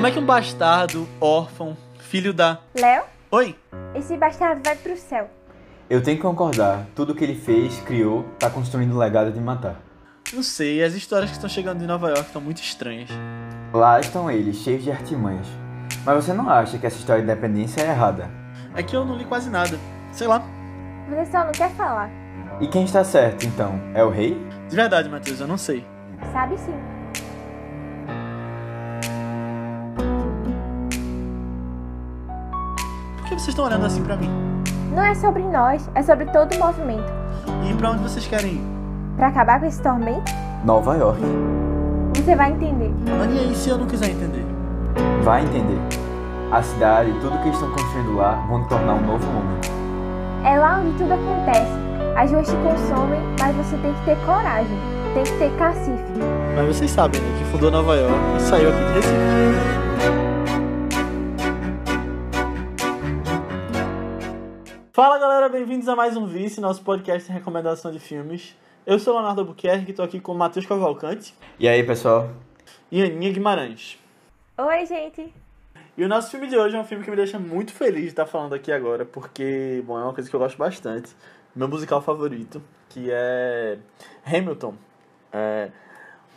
Como é que um bastardo, órfão, filho da. Léo, Oi! esse bastardo vai pro céu. Eu tenho que concordar, tudo que ele fez, criou, tá construindo um legado de matar. Não sei, as histórias que estão chegando de Nova York estão muito estranhas. Lá estão eles, cheios de artimanhas. Mas você não acha que essa história de independência é errada? É que eu não li quase nada. Sei lá. Você só não quer falar. E quem está certo, então? É o rei? De verdade, Matheus, eu não sei. Sabe sim. Que vocês estão olhando assim pra mim? Não é sobre nós, é sobre todo o movimento. E pra onde vocês querem ir? Pra acabar com esse tormento, Nova York. você vai entender. Mas e aí se eu não quiser entender? Vai entender. A cidade e tudo que estão construindo lá vão tornar um novo mundo. É lá onde tudo acontece. As ruas te consomem, mas você tem que ter coragem. Tem que ter cacife. Mas vocês sabem, né? Que fundou Nova York e saiu aqui de Recife. Fala galera, bem-vindos a mais um Vice, nosso podcast de recomendação de filmes. Eu sou o Leonardo Albuquerque, estou aqui com o Matheus Cavalcante E aí, pessoal? e Aninha Guimarães. Oi, gente. E o nosso filme de hoje é um filme que me deixa muito feliz de estar falando aqui agora, porque, bom, é uma coisa que eu gosto bastante. Meu musical favorito, que é Hamilton. É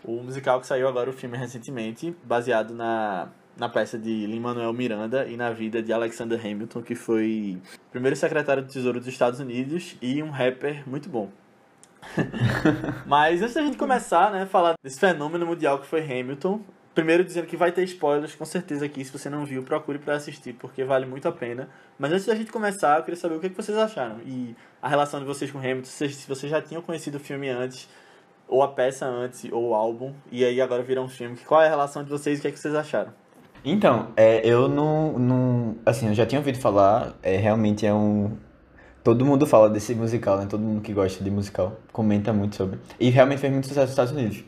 o musical que saiu agora, o filme recentemente, baseado na, na peça de Lin-Manuel Miranda e na vida de Alexander Hamilton, que foi primeiro secretário do Tesouro dos Estados Unidos e um rapper muito bom. Mas antes da gente começar, né, falar desse fenômeno mundial que foi Hamilton, primeiro dizendo que vai ter spoilers, com certeza aqui, se você não viu, procure para assistir, porque vale muito a pena. Mas antes da gente começar, eu queria saber o que, que vocês acharam e a relação de vocês com Hamilton, se vocês já tinham conhecido o filme antes, ou a peça antes, ou o álbum, e aí agora viram um filme. Qual é a relação de vocês e o que, é que vocês acharam? Então, é, eu não, não. Assim, eu já tinha ouvido falar, é, realmente é um. Todo mundo fala desse musical, né? Todo mundo que gosta de musical comenta muito sobre. E realmente fez muito sucesso nos Estados Unidos.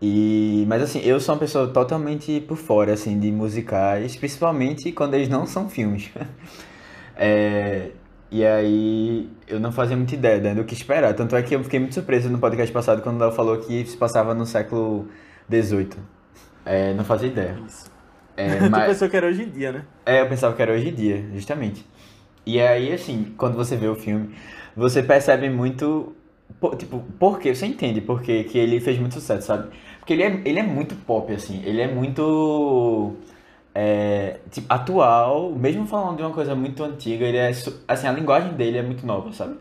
E, mas assim, eu sou uma pessoa totalmente por fora, assim, de musicais, principalmente quando eles não são filmes. É, e aí eu não fazia muita ideia né, do que esperar. Tanto é que eu fiquei muito surpreso no podcast passado quando ela falou que se passava no século XVIII. É, não fazia ideia. Isso. É, tu mas- pensou que era hoje em dia, né? é, eu pensava que era hoje em dia, justamente. E aí, assim, quando você vê o filme, você percebe muito. po- Tipo, por quê? Você entende por quê que ele fez muito sucesso, sabe? Porque ele é, ele é muito pop, assim. Ele é muito. é, tipo, atual, mesmo falando de uma coisa muito antiga, ele é. Assim, a linguagem dele é muito nova, sabe?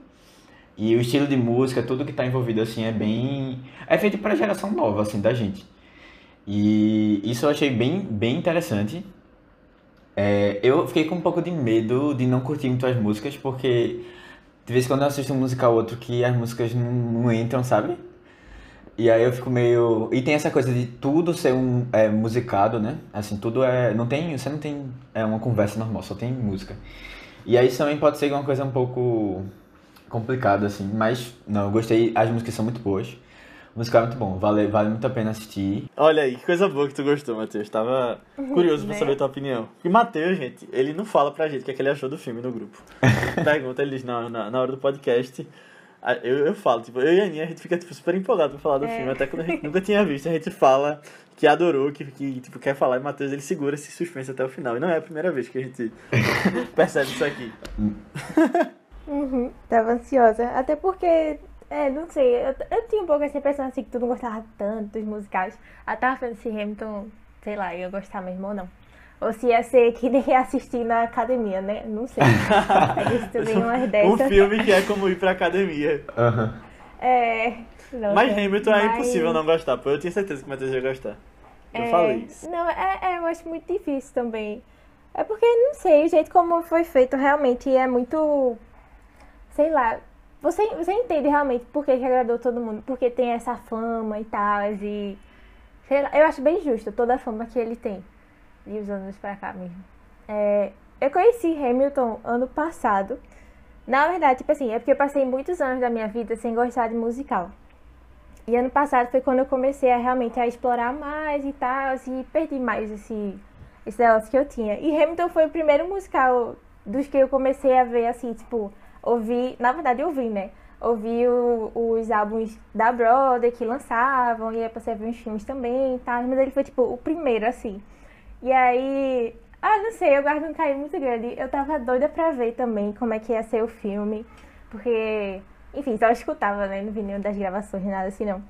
E o estilo de música, tudo que tá envolvido, assim, é bem. É feito pra geração nova, assim, da gente. E isso eu achei bem, bem interessante. É, eu fiquei com um pouco de medo de não curtir muito as músicas, porque de vez em quando eu assisto um musical ou outro que as músicas não, não entram, sabe? E aí eu fico meio. E tem essa coisa de tudo ser um é, musicado, né? Assim, tudo é. Não tem. Você não tem é, uma conversa normal, só tem música. E aí isso também pode ser uma coisa um pouco complicada, assim. Mas, não, eu gostei. As músicas são muito boas. O musical é muito bom, vale, vale muito a pena assistir. Olha aí, que coisa boa que tu gostou, Matheus. Tava curioso pra Né? saber a tua opinião. E Matheus, gente, ele não fala pra gente o que, é que ele achou do filme no grupo. Pergunta, ele diz, não, na, na hora do podcast, eu, eu falo, tipo, eu e a Aninha, a gente fica tipo, super empolgado pra falar do É. filme, até quando a gente nunca tinha visto, a gente fala que adorou, que, que tipo, quer falar, e Matheus, ele segura esse suspense até o final. E não é a primeira vez que a gente percebe isso aqui. Uhum, tava ansiosa. Até porque, é, não sei, eu, eu tinha um pouco essa impressão assim que tu não gostava tanto dos musicais. Eu tava vendo se Hamilton, sei lá, ia gostar mesmo ou não. Ou se ia ser que nem assistir na academia, né? Não sei. Também umas Um filme que é como ir pra academia. Aham. É. não Mas sei. Hamilton é Mas- impossível não gostar, pô. Eu tinha certeza que o Matheus ia gostar. Eu É, falei isso. Não, é, é, eu acho muito difícil também. É porque, não sei, o jeito como foi feito realmente é muito. Sei lá. Você, você entende realmente por que, que agradou todo mundo. Porque tem essa fama e tal. E. Lá, eu acho bem justo toda a fama que ele tem. De uns anos pra cá mesmo. É, eu conheci Hamilton ano passado. Na verdade, tipo assim, é porque eu passei muitos anos da minha vida sem gostar de musical. E ano passado foi quando eu comecei a realmente a explorar mais e tal, e perdi mais esse, esse negócio que eu tinha. E Hamilton foi o primeiro musical dos que eu comecei a ver, assim, tipo, ouvir, na verdade ouvi, né? Ouvi o- os álbuns da Broadway que lançavam, e aí passei a ver uns filmes também e tal, mas ele foi, tipo, o primeiro, assim. E aí, ah, não sei, eu guardo um carinho muito grande. Eu tava doida pra ver também como é que ia ser o filme, porque, enfim, só escutava, né? Não vi nenhuma das gravações, nada assim não.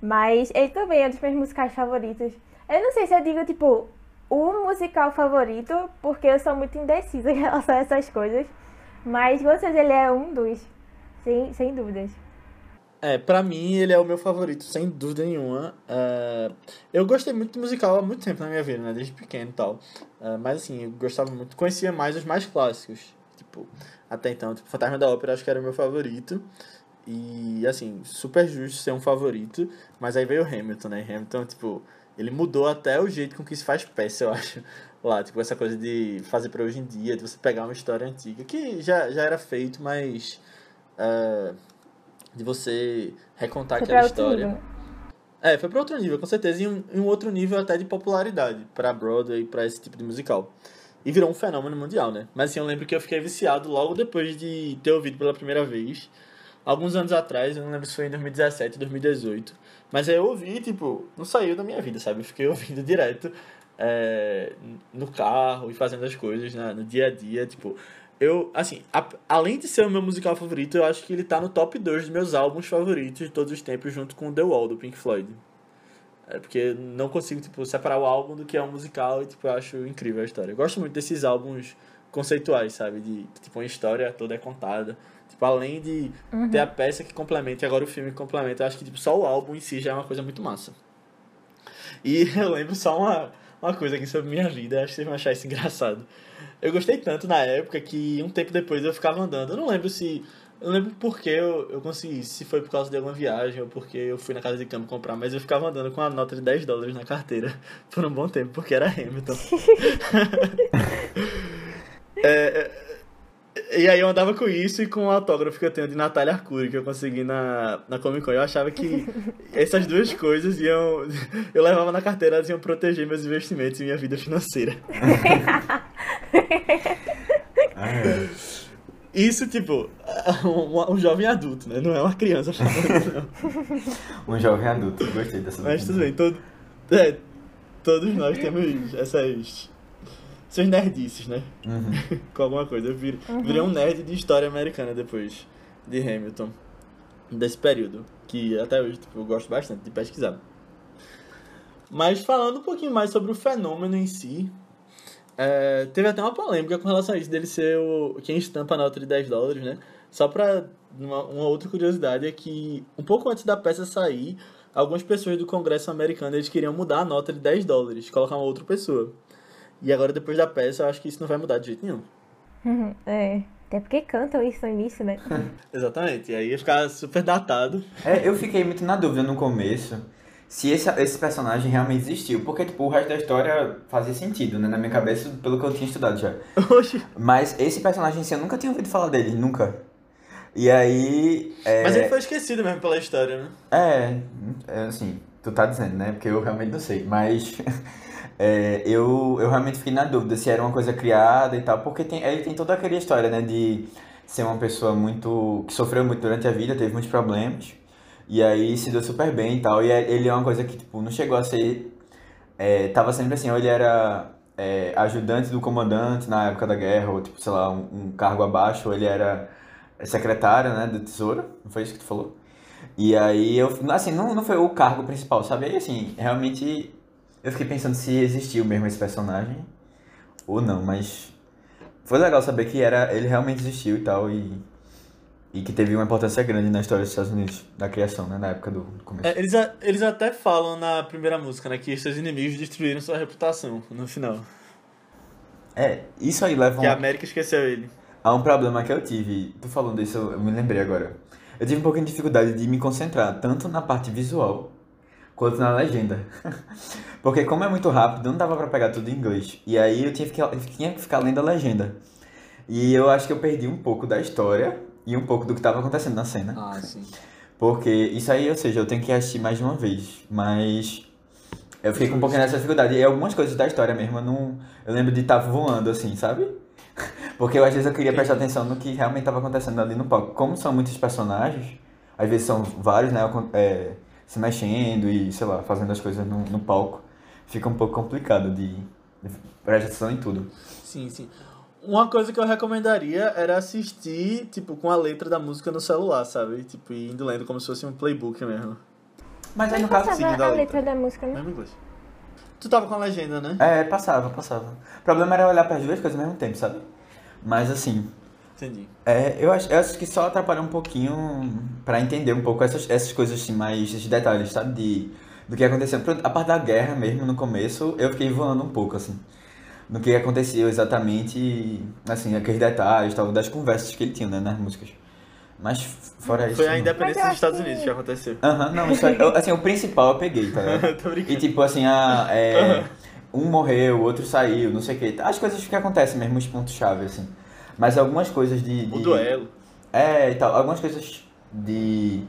Mas ele também é um dos meus musicais favoritos. Eu não sei se eu digo, tipo, o musical favorito, porque eu sou muito indecisa em relação a essas coisas. Mas certeza ele é um dos, sem, sem dúvidas. É, pra mim ele é o meu favorito, sem dúvida nenhuma. Uh, eu gostei muito do musical há muito tempo na minha vida, né? Desde pequeno e tal. Uh, mas assim, eu gostava muito, conhecia mais os mais clássicos. Tipo, até então, tipo, Fantasma da Ópera acho que era o meu favorito. E assim, super justo ser um favorito. Mas aí veio Hamilton, né? Hamilton, tipo, ele mudou até o jeito com que se faz peça, eu acho. Lá, tipo, essa coisa de fazer pra hoje em dia, de você pegar uma história antiga, que já, já era feito, mas. Uh, de você recontar foi aquela história. Nível. É, foi para outro nível, com certeza, e um, um outro nível até de popularidade para Broadway e para esse tipo de musical. E virou um fenômeno mundial, né? Mas assim, eu lembro que eu fiquei viciado logo depois de ter ouvido pela primeira vez. Alguns anos atrás, eu não lembro se foi em 2017, 2018. Mas aí eu ouvi, tipo, não saiu da minha vida, sabe? Eu fiquei ouvindo direto é, no carro e fazendo as coisas né? no dia a dia, tipo eu, assim, a, além de ser o meu musical favorito, eu acho que ele tá no top 2 dos meus álbuns favoritos de todos os tempos, junto com The Wall, do Pink Floyd. É porque não consigo, tipo, separar o álbum do que é um musical e, tipo, eu acho incrível a história. Eu gosto muito desses álbuns conceituais, sabe? De, tipo, uma história toda é contada. Tipo, além de uhum. ter a peça que complementa e agora o filme que complementa, eu acho que, tipo, só o álbum em si já é uma coisa muito massa. E eu lembro só uma, uma coisa aqui sobre minha vida, acho que vocês vão achar isso engraçado. Eu gostei tanto na época que um tempo depois eu ficava andando. Eu não lembro se. Eu não lembro por que eu, eu consegui, se foi por causa de alguma viagem ou porque eu fui na casa de câmbio comprar, mas eu ficava andando com uma nota de 10 dólares na carteira por um bom tempo, porque era Hamilton. é, é e aí eu andava com isso e com o autógrafo que eu tenho de Natália Arcuri, que eu consegui na, na Comic Con. Eu achava que essas duas coisas iam. Eu levava na carteira, elas iam proteger meus investimentos e minha vida financeira. Isso, tipo, um, um, jovem adulto, né? Não é uma criança falando, não. um jovem adulto, gostei dessa Mas tudo bem, todo, é, todos nós temos essas seus nerdices, né? Uhum. Com alguma coisa. Eu vir, uhum. virei um nerd de história americana depois de Hamilton. Desse período. Que até hoje tipo, eu gosto bastante de pesquisar. Mas falando um pouquinho mais sobre o fenômeno em si, é, teve até uma polêmica com relação a isso, dele ser o, quem estampa a nota de 10 dólares, né? Só pra uma, uma, outra curiosidade é que um pouco antes da peça sair, algumas pessoas do Congresso americano eles queriam mudar a nota de 10 dólares, colocar uma outra pessoa. E agora, depois da peça, eu acho que isso não vai mudar de jeito nenhum. Uhum, é. Até porque cantam isso no início, né? Exatamente. E aí ia ficar super datado. É, eu fiquei muito na dúvida no começo se esse, esse personagem realmente existiu. Porque, tipo, o resto da história fazia sentido, né? Na minha cabeça, pelo que eu tinha estudado já. Oxi. Mas esse personagem em si, eu nunca tinha ouvido falar dele, nunca. E aí. É... Mas ele foi esquecido mesmo pela história, né? É, é assim, tu tá dizendo, né? Porque eu realmente não sei. Mas. É, eu, eu realmente fiquei na dúvida se era uma coisa criada e tal, porque tem, ele tem toda aquela história, né, de ser uma pessoa muito. que sofreu muito durante a vida, teve muitos problemas, e aí se deu super bem e tal. E é, ele é uma coisa que, tipo, não chegou a ser. É, tava sempre assim, ou ele era é, ajudante do comandante na época da guerra, ou, tipo, sei lá, um, um cargo abaixo, ou ele era secretário, né, do tesouro, não foi isso que tu falou? E aí eu, assim, não, não foi o cargo principal, sabe? Aí, assim, realmente eu fiquei pensando se existiu mesmo esse personagem ou não, mas foi legal saber que era ele realmente existiu e tal e e que teve uma importância grande na história dos Estados Unidos, da criação, né, na época do, do começo. É, eles, a, eles até falam na primeira música, né, que seus inimigos destruíram sua reputação no final. É, isso aí leva Que um, a América esqueceu ele. Há um problema que eu tive, tu falando isso, eu me lembrei agora. Eu tive um pouquinho de dificuldade de me concentrar, tanto na parte visual quanto na legenda. Porque como é muito rápido, não dava para pegar tudo em inglês. E aí eu tinha que, tinha que ficar lendo a legenda. E eu acho que eu perdi um pouco da história e um pouco do que estava acontecendo na cena. Ah, sim. Porque isso aí, ou seja, eu tenho que assistir mais de uma vez. Mas eu fiquei com um pouquinho dessa dificuldade. E algumas coisas da história mesmo, eu, não, eu lembro de estar tá voando assim, sabe? Porque eu, às vezes eu queria prestar atenção no que realmente estava acontecendo ali no palco. Como são muitos personagens, às vezes são vários, né? É, se mexendo e, sei lá, fazendo as coisas no, no palco, fica um pouco complicado de, Presta atenção em tudo. Sim, sim. Uma coisa que eu recomendaria era assistir, tipo, com a letra da música no celular, sabe? Tipo, e indo lendo como se fosse um playbook mesmo. Mas aí no caso. passava seguindo a a letra. letra da música, né? Mesmo inglês. Tu tava com a legenda, né? É, passava, passava. O problema era olhar para as duas coisas ao mesmo tempo, sabe? Mas assim, Entendi. É, eu acho, eu acho que só atrapalha um pouquinho pra entender um pouco essas, essas coisas assim, mais esses detalhes, sabe? De, do que aconteceu. A parte da guerra mesmo, no começo, eu fiquei voando um pouco, assim. No que aconteceu exatamente, assim, aqueles detalhes, tal, das conversas que ele tinha, né, nas músicas. Mas fora isso. Foi a não. independência dos Estados Unidos que aconteceu. Aham, não, isso aí, eu- assim, o principal eu peguei, tá ligado? Tô E brincando. tipo assim, ah, é, um morreu, o outro saiu, não sei o que. As coisas que acontecem mesmo, os pontos-chave, assim. Mas algumas coisas de. de O duelo. É, e tal. Algumas coisas de.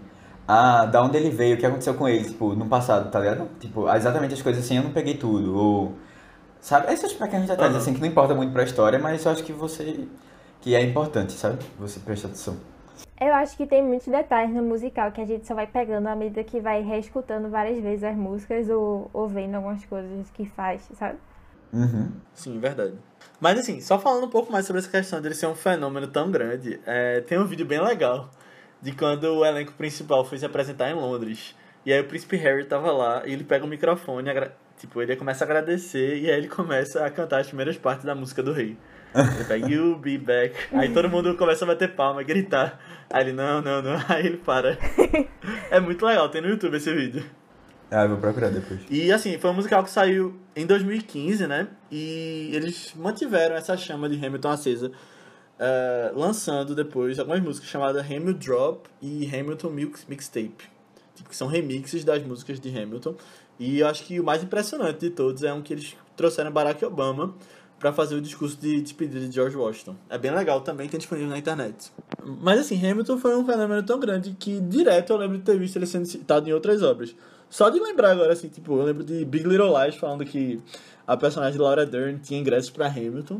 Ah, da onde ele veio, o que aconteceu com ele, tipo, no passado, tá ligado? Tipo, exatamente as coisas assim, eu não peguei tudo. Ou. Sabe? Esses pequenos detalhes, Aham. assim, que não importa muito pra história, mas eu acho que você. que é importante, sabe? Você presta atenção. Eu acho que tem muitos detalhes no musical que a gente só vai pegando à medida que vai reescutando várias vezes as músicas ou, ou vendo algumas coisas que faz, sabe? Uhum. Sim, verdade. Mas assim, só falando um pouco mais sobre essa questão dele ser um fenômeno tão grande, é, tem um vídeo bem legal de quando o elenco principal foi se apresentar em Londres. E aí o príncipe Harry tava lá e ele pega o microfone, tipo, ele começa a agradecer e aí ele começa a cantar as primeiras partes da música do rei. Ele pega You'll be back. Aí todo mundo começa a bater palma, gritar. Aí ele, não, não, não. Aí ele para. É muito legal, tem no YouTube esse vídeo. Ah, eu vou procurar depois. E assim, foi um musical que saiu em 2015, né? E eles mantiveram essa chama de Hamilton acesa, eh, lançando depois algumas músicas chamadas Hamilton Drop e Hamilton Mix, Mixtape. Tipo, que são remixes das músicas de Hamilton. E eu acho que o mais impressionante de todos é um que eles trouxeram Barack Obama para fazer o discurso de despedida de George Washington. É bem legal também, tem disponível na internet. Mas assim, Hamilton foi um fenômeno tão grande que direto eu lembro de ter visto ele sendo citado em outras obras. Só de lembrar agora, assim, tipo, eu lembro de Big Little Lies falando que a personagem de Laura Dern tinha ingressos para Hamilton.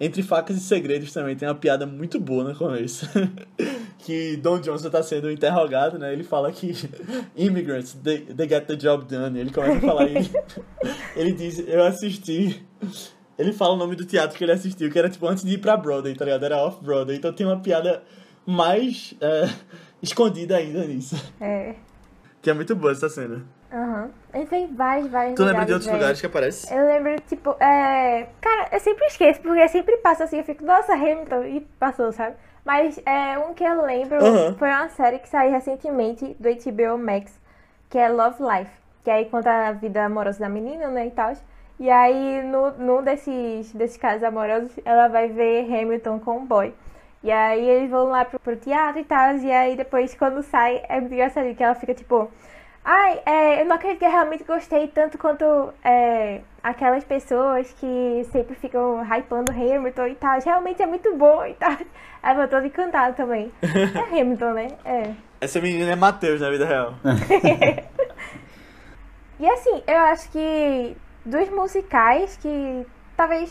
Entre Facas e Segredos também tem uma piada muito boa no começo. que Don Johnson tá sendo interrogado, né? Ele fala que immigrants, they, they get the job done. Ele começa a falar ele, ele diz, eu assisti. Ele fala o nome do teatro que ele assistiu, que era tipo antes de ir pra Broadway, tá ligado? Era off-Broadway. Então tem uma piada mais é, escondida ainda nisso. É. Que é muito boa essa cena. Aham. Ele tem vários, vários Tu lembra de outros velho. lugares que aparece? Eu lembro, tipo, é... Cara, eu sempre esqueço, porque sempre passa assim, eu fico, nossa, Hamilton, e passou, sabe? Mas é um que eu lembro, Aham. foi uma série que saiu recentemente do HBO Max, que é Love Life. Que aí conta a vida amorosa da menina, né, e tal. E aí, no, num desses, desses casos amorosos, ela vai ver Hamilton com um boy. E aí eles vão lá pro, pro teatro e tal, e aí depois quando sai, é muito engraçado, que ela fica tipo... Ai, é, eu não acredito que eu realmente gostei tanto quanto é, aquelas pessoas que sempre ficam hypando Hamilton e tal. Realmente é muito bom e tal. Ela toda encantada também. É Hamilton, né? É. Essa menina é Matheus na vida real. E assim, eu acho que dos musicais que talvez,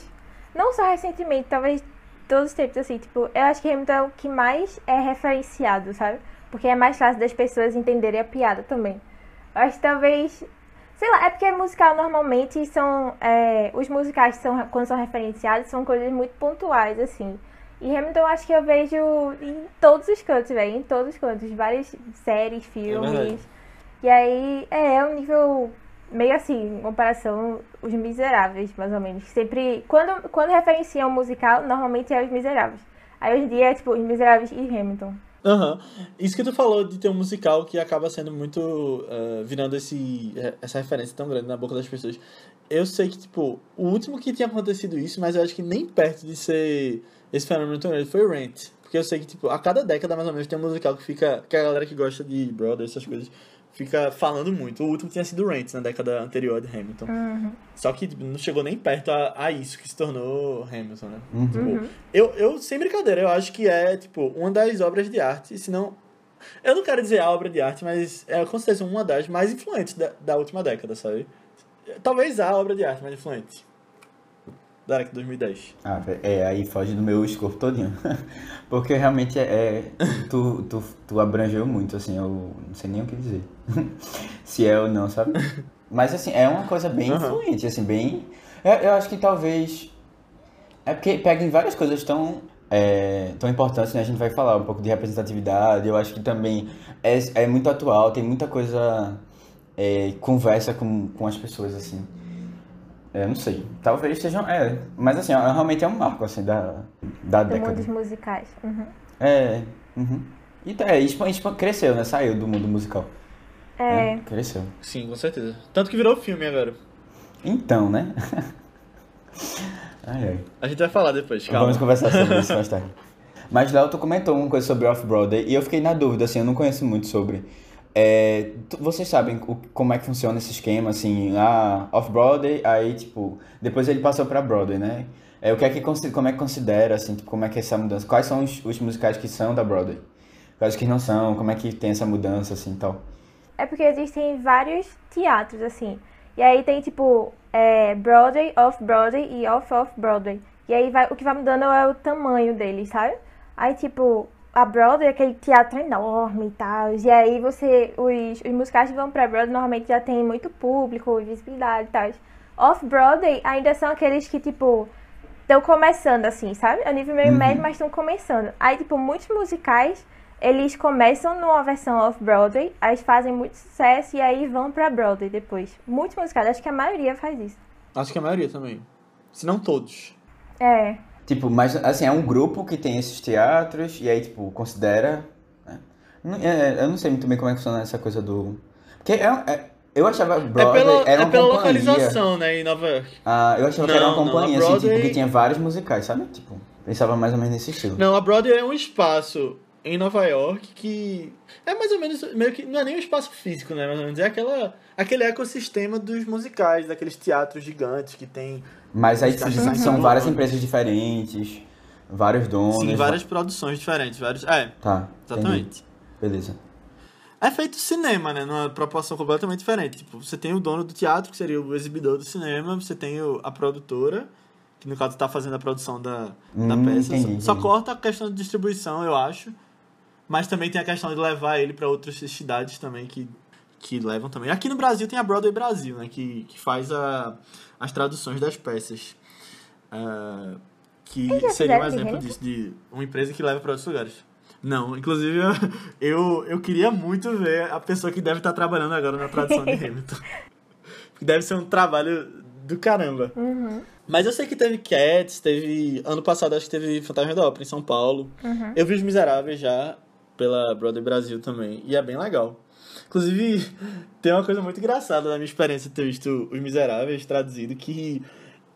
não só recentemente, talvez todos os tempos, assim, tipo, eu acho que Hamilton é o que mais é referenciado, sabe? Porque é mais fácil das pessoas entenderem a piada também. Eu acho que talvez. Sei lá, é porque musical normalmente são. é, os musicais são, quando são referenciados são coisas muito pontuais, assim. E Hamilton eu acho que eu vejo em todos os cantos, velho. Em todos os cantos. Várias séries, verdade. filmes. e aí é, é um nível meio assim, em comparação os miseráveis, mais ou menos. Sempre. Quando, quando referenciam um musical, normalmente é os miseráveis. Aí hoje em dia é tipo os miseráveis e Hamilton. Aham. Isso que tu falou de ter um musical que acaba sendo muito. eh, virando esse, eh, essa referência tão grande na boca das pessoas. Eu sei que, tipo, o último que tinha acontecido isso, mas eu acho que nem perto de ser esse fenômeno tão grande foi Rent. Porque eu sei que, tipo, a cada década mais ou menos tem um musical que fica. que a galera que gosta de Brother, essas coisas, fica falando muito. O último tinha sido Rent na década anterior de Hamilton. Só que não chegou nem perto a, a isso que se tornou Hamilton, né? Tipo, eu, eu, sem brincadeira, eu acho que é, tipo, uma das obras de arte, se não... Eu não quero dizer a obra de arte, mas é com certeza uma das mais influentes da, da última década, sabe? Talvez a obra de arte mais influente. Da década de 2010. Ah, é, aí foge do meu escopo todinho. Porque realmente é, é tu, tu, tu abrangeu muito, assim, eu não sei nem o que dizer. Se é ou não, sabe? Mas assim, é uma coisa bem Uhum. influente, assim, bem. Eu, eu acho que talvez. É porque pega em várias coisas tão, é, tão importantes, né? A gente vai falar um pouco de representatividade. Eu acho que também é, é muito atual, tem muita coisa. é, conversa com, com as pessoas, assim. É, não sei. Talvez sejam. É, mas assim, é- realmente é um marco, assim, da, da Do mundo década. dos musicais. Uhum. É. Uhum. E tá, é, expan- cresceu, né? Saiu do mundo musical. É. né? Cresceu. Sim, com certeza. Tanto que virou filme agora. Então, né? ai, ai. A gente vai falar depois, calma. Vamos conversar sobre isso mais tarde. Mas Léo, tu comentou uma coisa sobre Off-Broadway e eu fiquei na dúvida, assim, eu não conheço muito sobre. É, vocês sabem o- como é que funciona esse esquema, assim, ah, Off-Broadway, aí, tipo, depois ele passou pra Broadway, né? É, o que é que, como é que considera, assim, tipo, como é que é essa mudança? Quais são os, os musicais que são da Broadway? Quais que não são? Como é que tem essa mudança, assim, tal? É porque existem vários teatros, assim. E aí tem, tipo, é, Broadway, Off-Broadway e Off-Off-Broadway. E aí vai, o que vai mudando é o tamanho deles, sabe? Aí, tipo, a Broadway é aquele teatro enorme e tal. E aí você, os, os musicais que vão pra Broadway normalmente já tem muito público, visibilidade e tal. Off-Broadway ainda são aqueles que, tipo, estão começando, assim, sabe? É um nível meio Uhum. médio, mas estão começando. Aí, tipo, muitos musicais, eles começam numa versão off-Broadway, aí fazem muito sucesso e aí vão pra Broadway depois. Muitos musicais, acho que a maioria faz isso. Acho que a maioria também. Se não todos. É. Tipo, mas assim, é um grupo que tem esses teatros e aí, tipo, considera. né? Não- é, eu não sei muito bem como é que funciona essa coisa do. Porque é, é- eu achava Broadway é pela, era é uma pela companhia. localização, né, em Nova York. Ah, eu achava que era uma Não, não, companhia, assim, Broadway- tipo, que tinha vários musicais, sabe? Tipo, pensava mais ou menos nesse estilo. Não, a Broadway é um espaço em Nova York que é mais ou menos meio que não é nem um espaço físico, né, mais ou menos é aquela aquele ecossistema dos musicais, daqueles teatros gigantes que tem Mas aí são, várias empresas diferentes, vários donos. sim, várias produções diferentes, vários, é, Tá, entendi. exatamente. Beleza. É feito cinema, né? Numa proporção completamente diferente. Tipo, você tem o dono do teatro, que seria o exibidor do cinema, você tem o- a produtora, que no caso tá fazendo a produção da, da Hum, peça. entendi, Só entendi. corta a questão de distribuição, eu acho. Mas também tem a questão de levar ele para outras cidades também que, que levam também. Aqui no Brasil tem a Broadway Brasil, né? Que, que faz a, as traduções das peças. Ah, que seria um de exemplo Hamilton? disso, de uma empresa que leva para outros lugares. Não, inclusive eu, eu, queria muito ver a pessoa que deve estar trabalhando agora na tradução de Hamilton. Porque deve ser um trabalho do caramba. Uhum. Mas eu sei que teve Cats, teve. Ano passado acho que teve Fantasma da Ópera em São Paulo. Uhum. Eu vi Os Miseráveis já pela Broadway Brasil também. E é bem legal. Inclusive, tem uma coisa muito engraçada na minha experiência de ter visto Os Miseráveis traduzido, que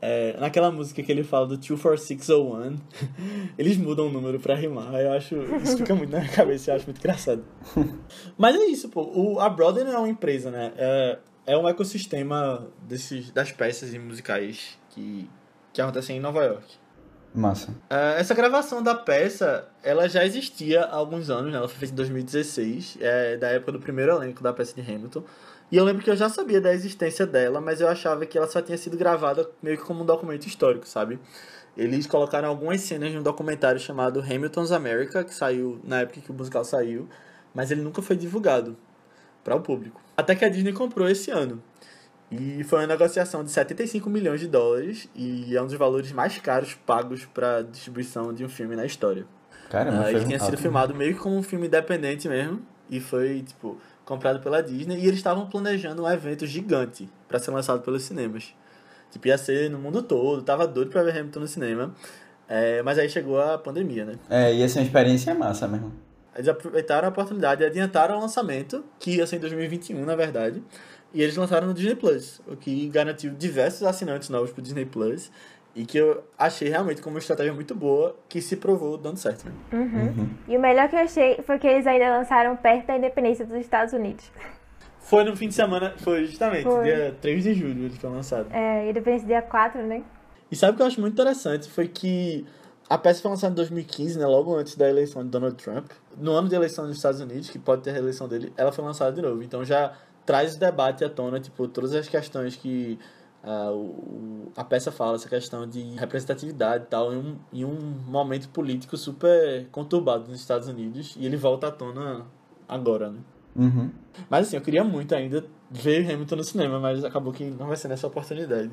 é, naquela música que ele fala do 24601, eles mudam o número pra rimar. Eu acho. Isso fica muito na minha cabeça e eu acho muito engraçado. Mas é isso, pô. O, a Broadway não é uma empresa, né? É, é um ecossistema desses, das peças e musicais que, que acontecem em Nova York. Massa. É, essa gravação da peça, ela já existia há alguns anos, né? Ela foi feita em 2016, é, da época do primeiro elenco da peça de Hamilton. E eu lembro que eu já sabia da existência dela, mas eu achava que ela só tinha sido gravada meio que como um documento histórico, sabe? Eles colocaram algumas cenas num documentário chamado Hamilton's America, que saiu na época que o musical saiu, mas ele nunca foi divulgado para o público. Até que a Disney comprou esse ano. E foi uma negociação de 75 milhões de dólares e é um dos valores mais caros pagos para distribuição de um filme na história. Caramba, Ah, foi ele tinha sido filmado meio que como um filme independente mesmo e foi tipo comprado pela Disney e eles estavam planejando um evento gigante para ser lançado pelos cinemas. Tipo, ia ser no mundo todo, tava doido pra ver Hamilton no cinema. É, mas aí chegou a pandemia, né? É, ia ser uma experiência massa mesmo. Eles aproveitaram a oportunidade e adiantaram o lançamento, que ia ser em 2021, na verdade. E eles lançaram no Disney Plus, o que garantiu diversos assinantes novos pro Disney Plus. E que eu achei realmente como uma estratégia muito boa, que se provou dando certo. Né? Uhum. E o melhor que eu achei foi que eles ainda lançaram perto da independência dos Estados Unidos. Foi no fim de semana, foi justamente, Foi. dia 3 de julho ele foi lançado. É, independência dia 4, né? E sabe o que eu acho muito interessante? Foi que a peça foi lançada em 2015, né? Logo antes da eleição de Donald Trump. No ano de eleição dos Estados Unidos, que pode ter a reeleição dele, ela foi lançada de novo. Então já traz o debate à tona, tipo, todas as questões que a, o, a peça fala essa questão de representatividade e tal, em um, em um momento político super conturbado nos Estados Unidos, e ele volta à tona agora, né? Uhum. Mas assim, eu queria muito ainda ver Hamilton no cinema, mas acabou que não vai ser nessa oportunidade.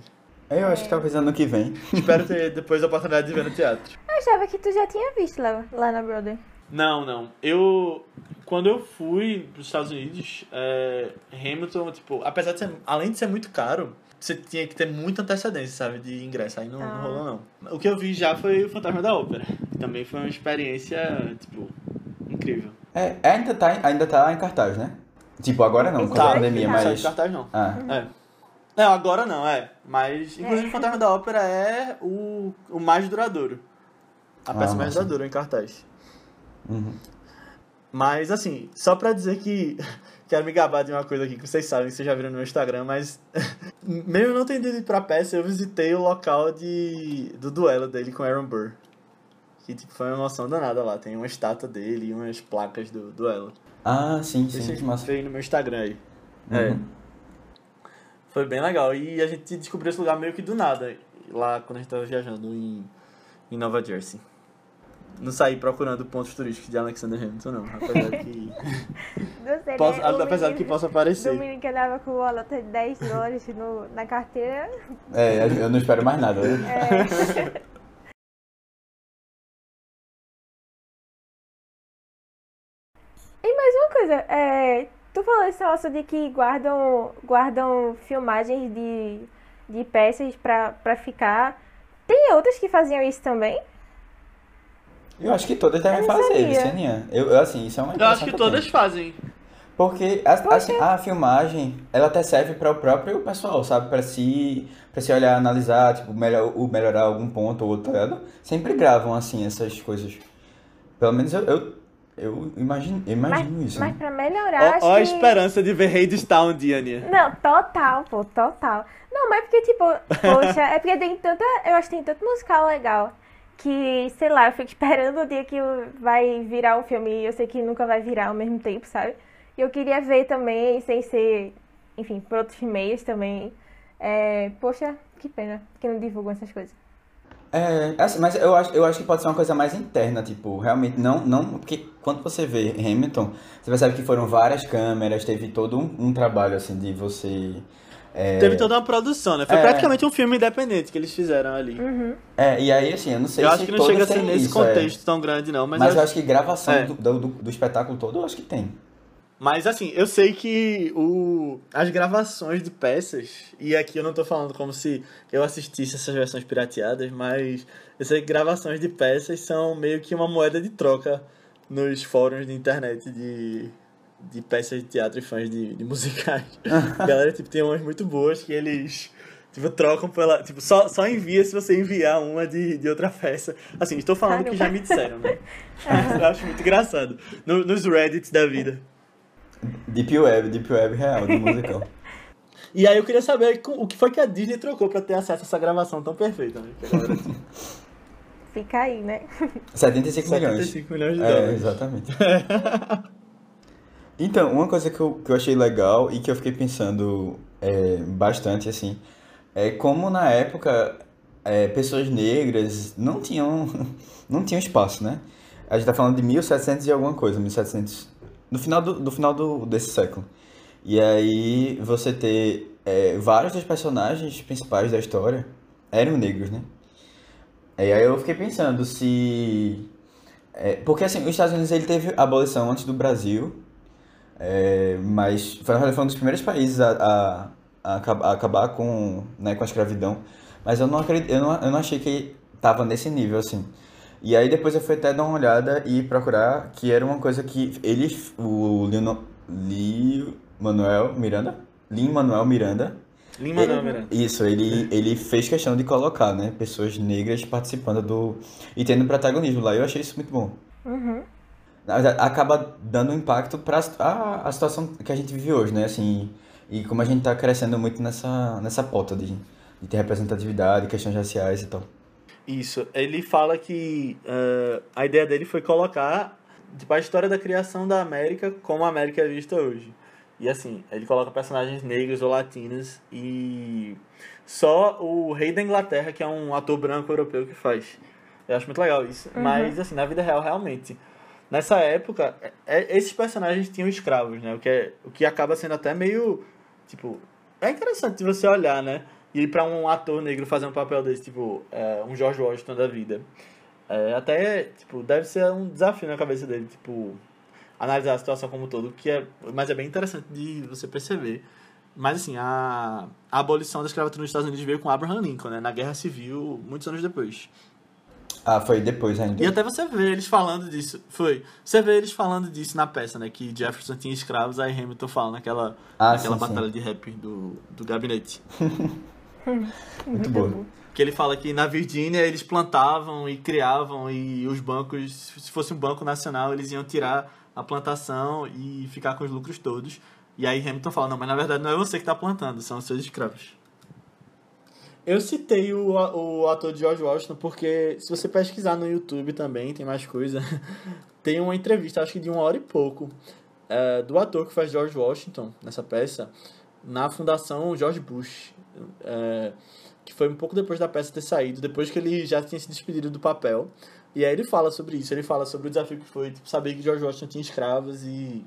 Eu acho que talvez ano que vem. Espero ter depois a oportunidade de ver no teatro. Eu achava que tu já tinha visto lá, lá na Broadway. Não, não. Eu. Quando eu fui para os Estados Unidos, é, Hamilton, tipo, apesar de ser. Além de ser muito caro, você tinha que ter muita antecedência, sabe, de ingresso. Aí não, Ah. não rolou, não. O que eu vi já foi o Fantasma da Ópera. que Também foi uma experiência, tipo, incrível. É, ainda tá, ainda tá em cartaz, né? Tipo, agora não, com tá a em pandemia, Não sai mas. de cartaz, não. Ah, É. Não, agora não, é. Mas, inclusive, É. o Fantasma da Ópera é o, o mais duradouro. A Ah, peça mais massa. duradoura em cartaz. Uhum. Mas, assim, só pra dizer que. Quero me gabar de uma coisa aqui que vocês sabem, que vocês já viram no meu Instagram, mas. mesmo não tendo ido pra peça, eu visitei o local de, do duelo dele com Aaron Burr. Que tipo, foi uma emoção danada lá. Tem uma estátua dele e umas placas do duelo. Ah, sim, sim, Vocês massa. veem no meu Instagram aí. Uhum. É. Foi bem legal. E a gente descobriu esse lugar meio que do nada. Lá quando a gente tava viajando em, em Nova Jersey. Não saí procurando pontos turísticos de Alexander Hamilton, não. Apesar que. Não sei, possa, né? O apesar de que menino- possa Do parecer. menino que andava com o nota de 10 dólares no, na carteira. É, eu não espero mais nada, né? É, E mais uma coisa, é, tu falou esse negócio de que guardam, guardam filmagens de, de peças pra, pra ficar. Tem outras que faziam isso também? Eu acho que todas devem fazer. Vicenia. Eu, eu, assim, isso é uma Eu acho que todas tenho. fazem. Porque a, assim, a filmagem, ela até serve para o próprio pessoal, sabe? Para se, pra se olhar, analisar, tipo, melhor, melhorar algum ponto ou outro. tá? Sempre gravam, assim, essas coisas. Pelo menos eu, eu, eu imagino, eu Mas, imagino isso. mas né? pra melhorar, Ó, ó a que... esperança de ver Hadestown um dia, Nia. Não, total, pô, total. Não, mas porque, tipo, poxa, é porque tem tanta. Eu acho que tem tanto musical legal que, sei lá, eu fico esperando o dia que vai virar um filme e eu sei que nunca vai virar ao mesmo tempo, sabe? E eu queria ver também, sem ser, enfim, por outros meios também. É, poxa, que pena que não divulgam essas coisas. É, assim, mas eu acho, eu acho que pode ser uma coisa mais interna, tipo, realmente, não, não, porque quando você vê Hamilton, você percebe que foram várias câmeras, teve todo um, um trabalho, assim, de você... é, Teve toda uma produção, né? Foi É. praticamente um filme independente que eles fizeram ali. Uhum. É, e aí, assim, eu não sei Eu se acho que não chega a ser nesse isso, é. contexto tão grande, não. Mas, Mas, eu eu acho que gravação É. do, do, do espetáculo todo, eu acho que tem. Mas assim, eu sei que o, as gravações de peças, e aqui eu não tô falando como se eu assistisse essas versões pirateadas, mas eu sei que gravações de peças são meio que uma moeda de troca nos fóruns de internet de, de peças de teatro e fãs de, de musicais. A galera, tipo, tem umas muito boas que eles. Tipo, trocam pela. Tipo, só, só envia se você enviar uma de, de outra peça. Assim, estou falando o que já me disseram, né? Eu acho muito engraçado. No- nos Reddits da vida. Deep Web, Deep Web real, do musical. E aí eu queria saber o que foi que a Disney trocou pra ter acesso a essa gravação tão perfeita, né? Fica aí, né? 75 milhões. 75 milhões de É, dólares. exatamente. Então, uma coisa que eu, que eu achei legal e que eu fiquei pensando é, bastante, assim, é como na época é, pessoas negras não tinham, não tinham espaço, né? A gente tá falando de 1700 e alguma coisa, 1700, no final do, do final do, desse século. E aí você ter é, vários dos personagens principais da história eram negros, né? E aí eu fiquei pensando se... é, porque assim, os Estados Unidos ele teve abolição antes do Brasil, é, mas foi, um dos primeiros países a, a, a acab- a acabar com, né, com a escravidão. Mas eu não, acredito, eu, não, eu não achei que tava nesse nível, assim. E aí depois eu fui até dar uma olhada e procurar que era uma coisa que ele, o Lino, Li Manuel Miranda, Lin Manuel Miranda, Lima não, Miranda. isso, ele, ele fez questão de colocar, né, pessoas negras participando do e tendo protagonismo lá. Eu achei isso muito bom. Uhum. Acaba dando um impacto para a, a situação que a gente vive hoje, né? Assim, e como a gente está crescendo muito nessa, nessa pauta de, de ter representatividade, questões raciais e tal. Isso. Ele fala que eh, a ideia dele foi colocar tipo, a história da criação da América como a América é vista hoje. E assim, ele coloca personagens negros ou latinos e só o rei da Inglaterra, que é um ator branco europeu, que faz. Eu acho muito legal isso. Uhum. Mas assim, na vida real, realmente. Nessa época, é- é- esses personagens tinham escravos, né? O que, é, o que acaba sendo até meio. Tipo. É interessante você olhar, né? E pra um ator negro fazer um papel desse, tipo, é, um George Washington da vida. É, até, tipo, deve ser um desafio na cabeça dele, tipo, analisar a situação como um todo, que é, mas é bem interessante de você perceber. Mas, assim, a, a abolição da escravatura nos Estados Unidos veio com Abraham Lincoln, né, na Guerra Civil, muitos anos depois. Ah, foi depois ainda. E até você vê eles falando disso, foi, você vê eles falando disso na peça, né, que Jefferson tinha escravos, aí Hamilton fala naquela, Ah, naquela sim, sim. batalha de rap do, do gabinete. Muito boa. bom. Que ele fala que na Virgínia eles plantavam e criavam e os bancos, se fosse um banco nacional, eles iam tirar a plantação e ficar com os lucros todos. E aí Hamilton fala, não, mas na verdade não é você que está plantando, são os seus escravos. Eu citei o, o ator de George Washington porque se você pesquisar no YouTube também, tem mais coisa, tem uma entrevista, acho que de uma hora e pouco, é, do ator que faz George Washington nessa peça, na Fundação George Bush. É, que foi um pouco depois da peça ter saído, depois que ele já tinha se despedido do papel. E aí ele fala sobre isso, ele fala sobre o desafio que foi tipo, saber que George Washington tinha escravos e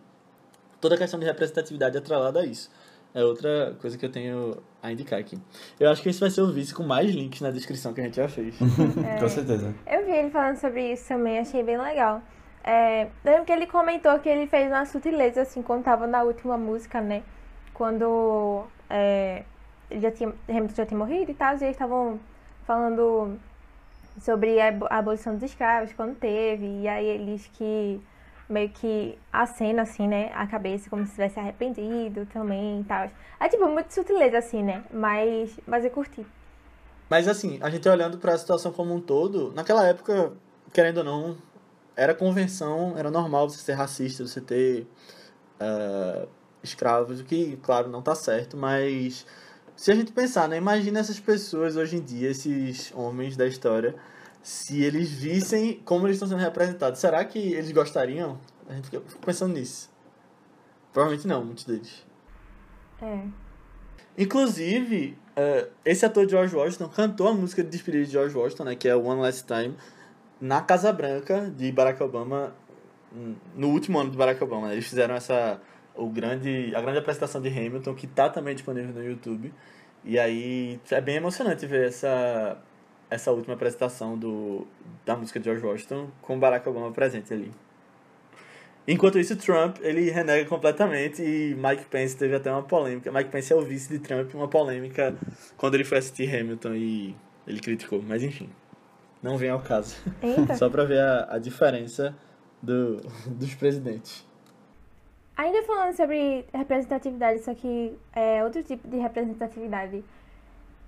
toda a questão de representatividade atrelada a isso. É outra coisa que eu tenho a indicar aqui. Eu acho que esse vai ser o vídeo com mais links na descrição que a gente já fez. Com certeza. Eu vi ele falando sobre isso também, achei bem legal. É, lembro que ele comentou que ele fez uma sutileza, assim, quando tava na última música, né? Quando é, ele já tinha, Hamilton já tinha morrido e tal, e eles estavam falando sobre a abolição dos escravos, quando teve, e aí eles que meio que acena, assim, né, a cabeça como se tivesse arrependido também e tal. É tipo, muito sutileza, assim, né? Mas, mas eu curti. Mas assim, a gente olhando para a situação como um todo, naquela época, querendo ou não, era convenção, era normal você ser racista, você ter eh, escravos, o que, claro, não tá certo, mas se a gente pensar, né, imagina essas pessoas hoje em dia, esses homens da história, se eles vissem como eles estão sendo representados, será que eles gostariam? A gente fica pensando nisso. Provavelmente não, muitos deles. É. Inclusive, eh, esse ator George Washington cantou a música de despedida de George Washington, né, que é One Last Time, na Casa Branca de Barack Obama, no último ano de Barack Obama. né? Eles fizeram essa o grande, a grande apresentação de Hamilton, que está também disponível no YouTube. E aí é bem emocionante ver essa, essa última apresentação do, da música de George Washington com Barack Obama presente ali. Enquanto isso, Trump, ele renega completamente e Mike Pence teve até uma polêmica. Mike Pence é o vice de Trump, uma polêmica quando ele foi assistir Hamilton e ele criticou. Mas enfim, não vem ao caso. Eita. Só pra ver a, a diferença do, dos presidentes. Ainda falando sobre representatividade, só que é outro tipo de representatividade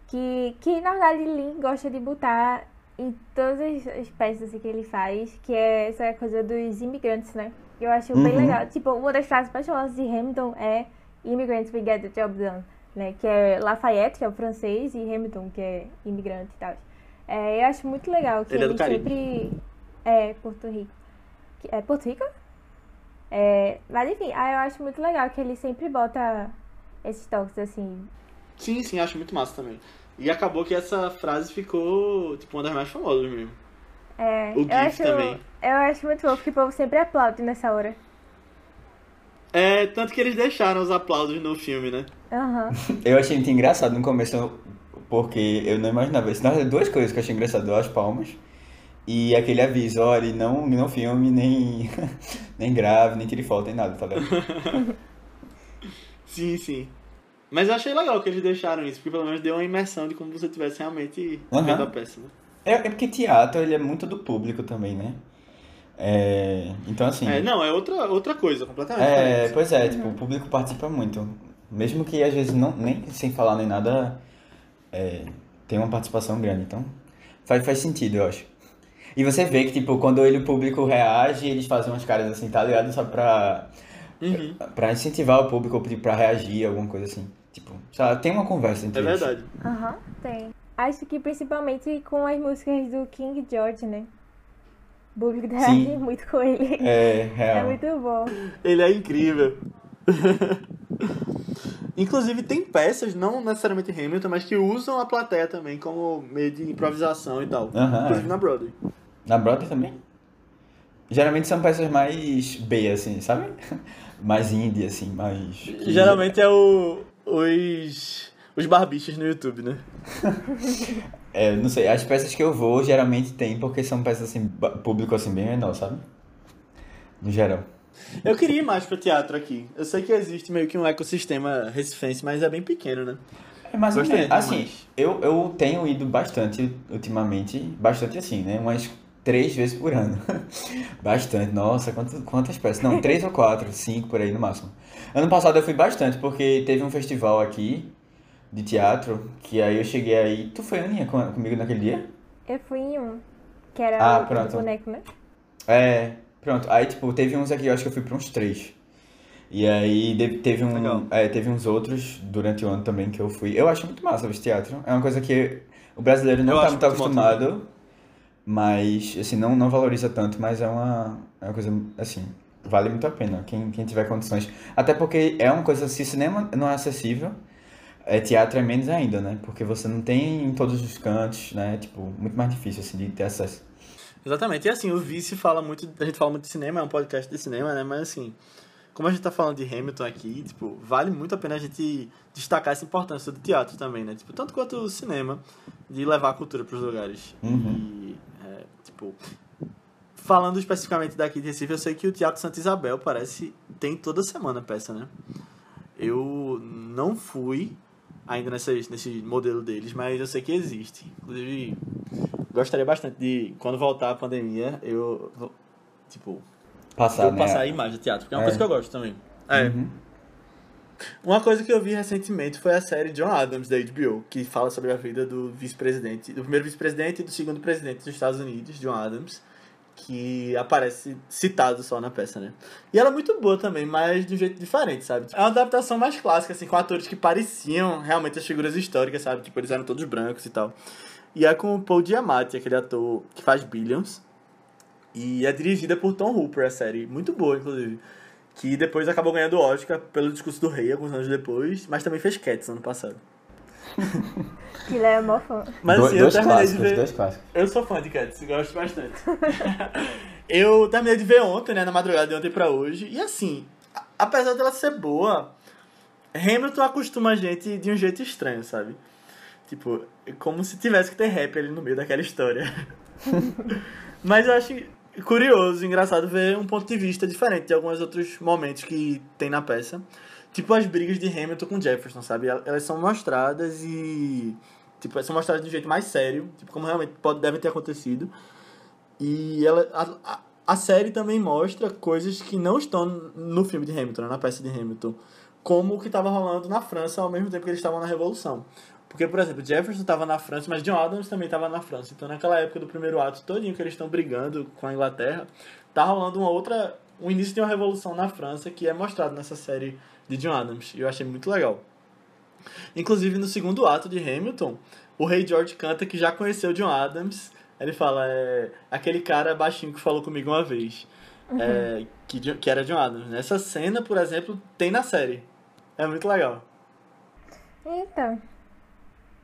que, que na verdade Lin gosta de botar em todas as, as peças assim, que ele faz, que é essa coisa dos imigrantes, né? Eu acho bem Uhum. legal. Tipo, uma das frases mais famosas de Hamilton é Immigrants we get the job done, né? Que é Lafayette, que é o francês, e Hamilton, que é imigrante e tal. É, eu acho muito legal que Ele é ele, Caribe. sempre... É, Porto Rico. É Porto Rico? É, mas enfim, eu acho muito legal que ele sempre bota esses toques assim. Sim, sim, acho muito massa também. E acabou que essa frase ficou, tipo, uma das mais famosas mesmo. É, O eu GIF acho, também. Eu acho muito fofo que o povo sempre aplaude nessa hora. É, tanto que eles deixaram os aplausos no filme, né? Aham. Eu achei muito engraçado no começo, porque eu não imaginava isso. Verdade, duas coisas que eu achei engraçado, as palmas e aquele aviso, olha, não, não filme, nem, nem grave, nem tire foto, nem nada, tá ligado? Sim, sim. Mas eu achei legal que eles deixaram isso, porque pelo menos deu uma imersão de como você estivesse realmente Aham. vendo a peça, né? É, é porque teatro, ele é muito do público também, né? É, então, assim... É, não, é outra, outra coisa, completamente É, diferente. pois é, tipo, o público participa muito. Mesmo que às vezes não, nem sem falar nem nada, é, tem uma participação grande. Então, faz, faz sentido, eu acho. E você vê que, tipo, quando ele, o público reage, eles fazem umas caras assim, tá ligado? Só pra, Uhum, pra incentivar o público, ou pedir pra reagir, alguma coisa assim. Tipo, sabe, tem uma conversa entre é eles. verdade. Aham, tem. Acho que principalmente com as músicas do King George, né? O público Sim. muito com ele. É, É real. muito bom. Ele é incrível. Inclusive tem peças, não necessariamente Hamilton, mas que usam a plateia também como meio de improvisação e tal. Aham. Inclusive na Broadway. Na Broadway também? Geralmente são peças mais B, assim, sabe? Mais indie, assim, mais... Geralmente é o, os, os barbichos no YouTube, né? É, não sei, as peças que eu vou geralmente tem porque são peças, assim, público, assim, bem menor, sabe? No geral. Eu queria ir mais pro teatro aqui. Eu sei que existe meio que um ecossistema recifense, mas é bem pequeno, né? É mais ou menos. Assim, mais. eu, eu tenho ido bastante ultimamente, bastante assim, né? Umas três vezes por ano. bastante. Nossa, quantas, quantas peças? Não, três ou quatro, cinco por aí no máximo. Ano passado eu fui bastante, porque teve um festival aqui de teatro, que aí eu cheguei aí. Tu foi, Aninha, com- comigo naquele dia? Eu fui em um, que era Ah, o pronto. boneco, né? É, pronto. Aí, tipo, teve uns aqui, eu acho que eu fui pra uns três. E aí teve um, é, teve uns outros durante o ano também que eu fui. Eu acho muito massa esse teatro. É uma coisa que o brasileiro não Eu tá acho muito acostumado, mas assim, não, não valoriza tanto, mas é uma, é uma coisa assim, vale muito a pena quem, quem tiver condições. Até porque é uma coisa, se cinema não é acessível, é, teatro é menos ainda, né? Porque você não tem em todos os cantos, né? Tipo, muito mais difícil assim de ter acesso. Exatamente. E assim, o Vice fala muito. A gente fala muito de cinema, é um podcast de cinema, né? Mas assim, como a gente tá falando de Hamilton aqui, tipo, vale muito a pena a gente destacar essa importância do teatro também, né? Tipo, tanto quanto o cinema, de levar a cultura pros lugares. E, tipo, falando especificamente daqui de Recife, eu sei que o Teatro Santa Isabel parece tem toda semana peça, né? Eu não fui ainda nesse, nesse modelo deles, mas eu sei que existe. Inclusive, gostaria bastante de, quando voltar a pandemia, eu, tipo, Passar, eu né? passar a imagem de teatro, porque é uma É. coisa que eu gosto também. É. Uhum. Uma coisa que eu vi recentemente foi a série John Adams da HBO, que fala sobre a vida do vice-presidente, do primeiro vice-presidente e do segundo presidente dos Estados Unidos, John Adams, que aparece citado só na peça, né? E ela é muito boa também, mas de um jeito diferente, sabe? É uma adaptação mais clássica, assim, com atores que pareciam realmente as figuras históricas, sabe? Tipo, eles eram todos brancos e tal. E é com o Paul Giamatti, aquele ator que faz Billions. E é dirigida por Tom Hooper, a série. Muito boa, inclusive. Que depois acabou ganhando o Oscar pelo Discurso do Rei, alguns anos depois. Mas também fez Cats ano passado. Que ele é mó fã. Mas assim, eu dois terminei de clássicos, ver... dois clássicos. Eu sou fã de Cats, gosto bastante. eu terminei de ver ontem, né, na madrugada de ontem pra hoje. E assim, apesar dela ser boa, Hamilton acostuma a gente de um jeito estranho, sabe? Tipo, como se tivesse que ter rap ali no meio daquela história. Mas eu acho curioso, engraçado ver um ponto de vista diferente de alguns outros momentos que tem na peça. Tipo as brigas de Hamilton com Jefferson, sabe? Elas são mostradas e. Tipo, são mostradas de um jeito mais sério, tipo, como realmente pode, devem ter acontecido. E ela, a, a, a série também mostra coisas que não estão no filme de Hamilton, né, na peça de Hamilton. Como o que estava rolando na França ao mesmo tempo que eles estavam na Revolução. Porque, por exemplo, Jefferson estava na França, mas John Adams também estava na França. Então, naquela época do primeiro ato todinho que eles estão brigando com a Inglaterra, tá rolando uma outra... O início de uma revolução na França que é mostrado nessa série de John Adams. E eu achei muito legal. Inclusive, no segundo ato de Hamilton, o Rei George canta que já conheceu John Adams. Ele fala, é, aquele cara baixinho que falou comigo uma vez, é, que, que era John Adams. Essa cena, por exemplo, tem na série. É muito legal. Então,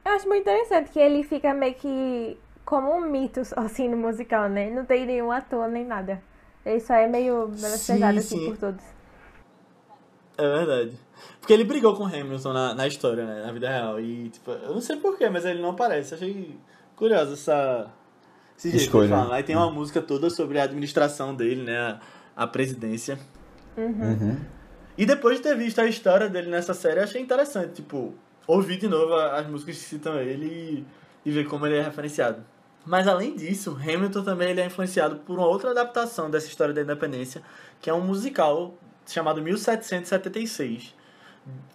eu acho muito interessante que ele fica meio que como um mito, assim, no musical, né? Não tem nenhum ator nem nada. Ele só é meio menosprezado, assim, sim. por todos. É verdade. Porque ele brigou com Hamilton na, na história, né? Na vida real. E, tipo, eu não sei porquê, mas ele não aparece. Achei curioso essa. Esse jeito que Escolha. ele fala. Aí tem uma música toda sobre a administração dele, né? A, a presidência. Uhum. E depois de ter visto a história dele nessa série, eu achei interessante, tipo, ouvir de novo as músicas que citam ele e, e ver como ele é referenciado. Mas além disso, Hamilton também ele é influenciado por uma outra adaptação dessa história da independência, que é um musical chamado 1776,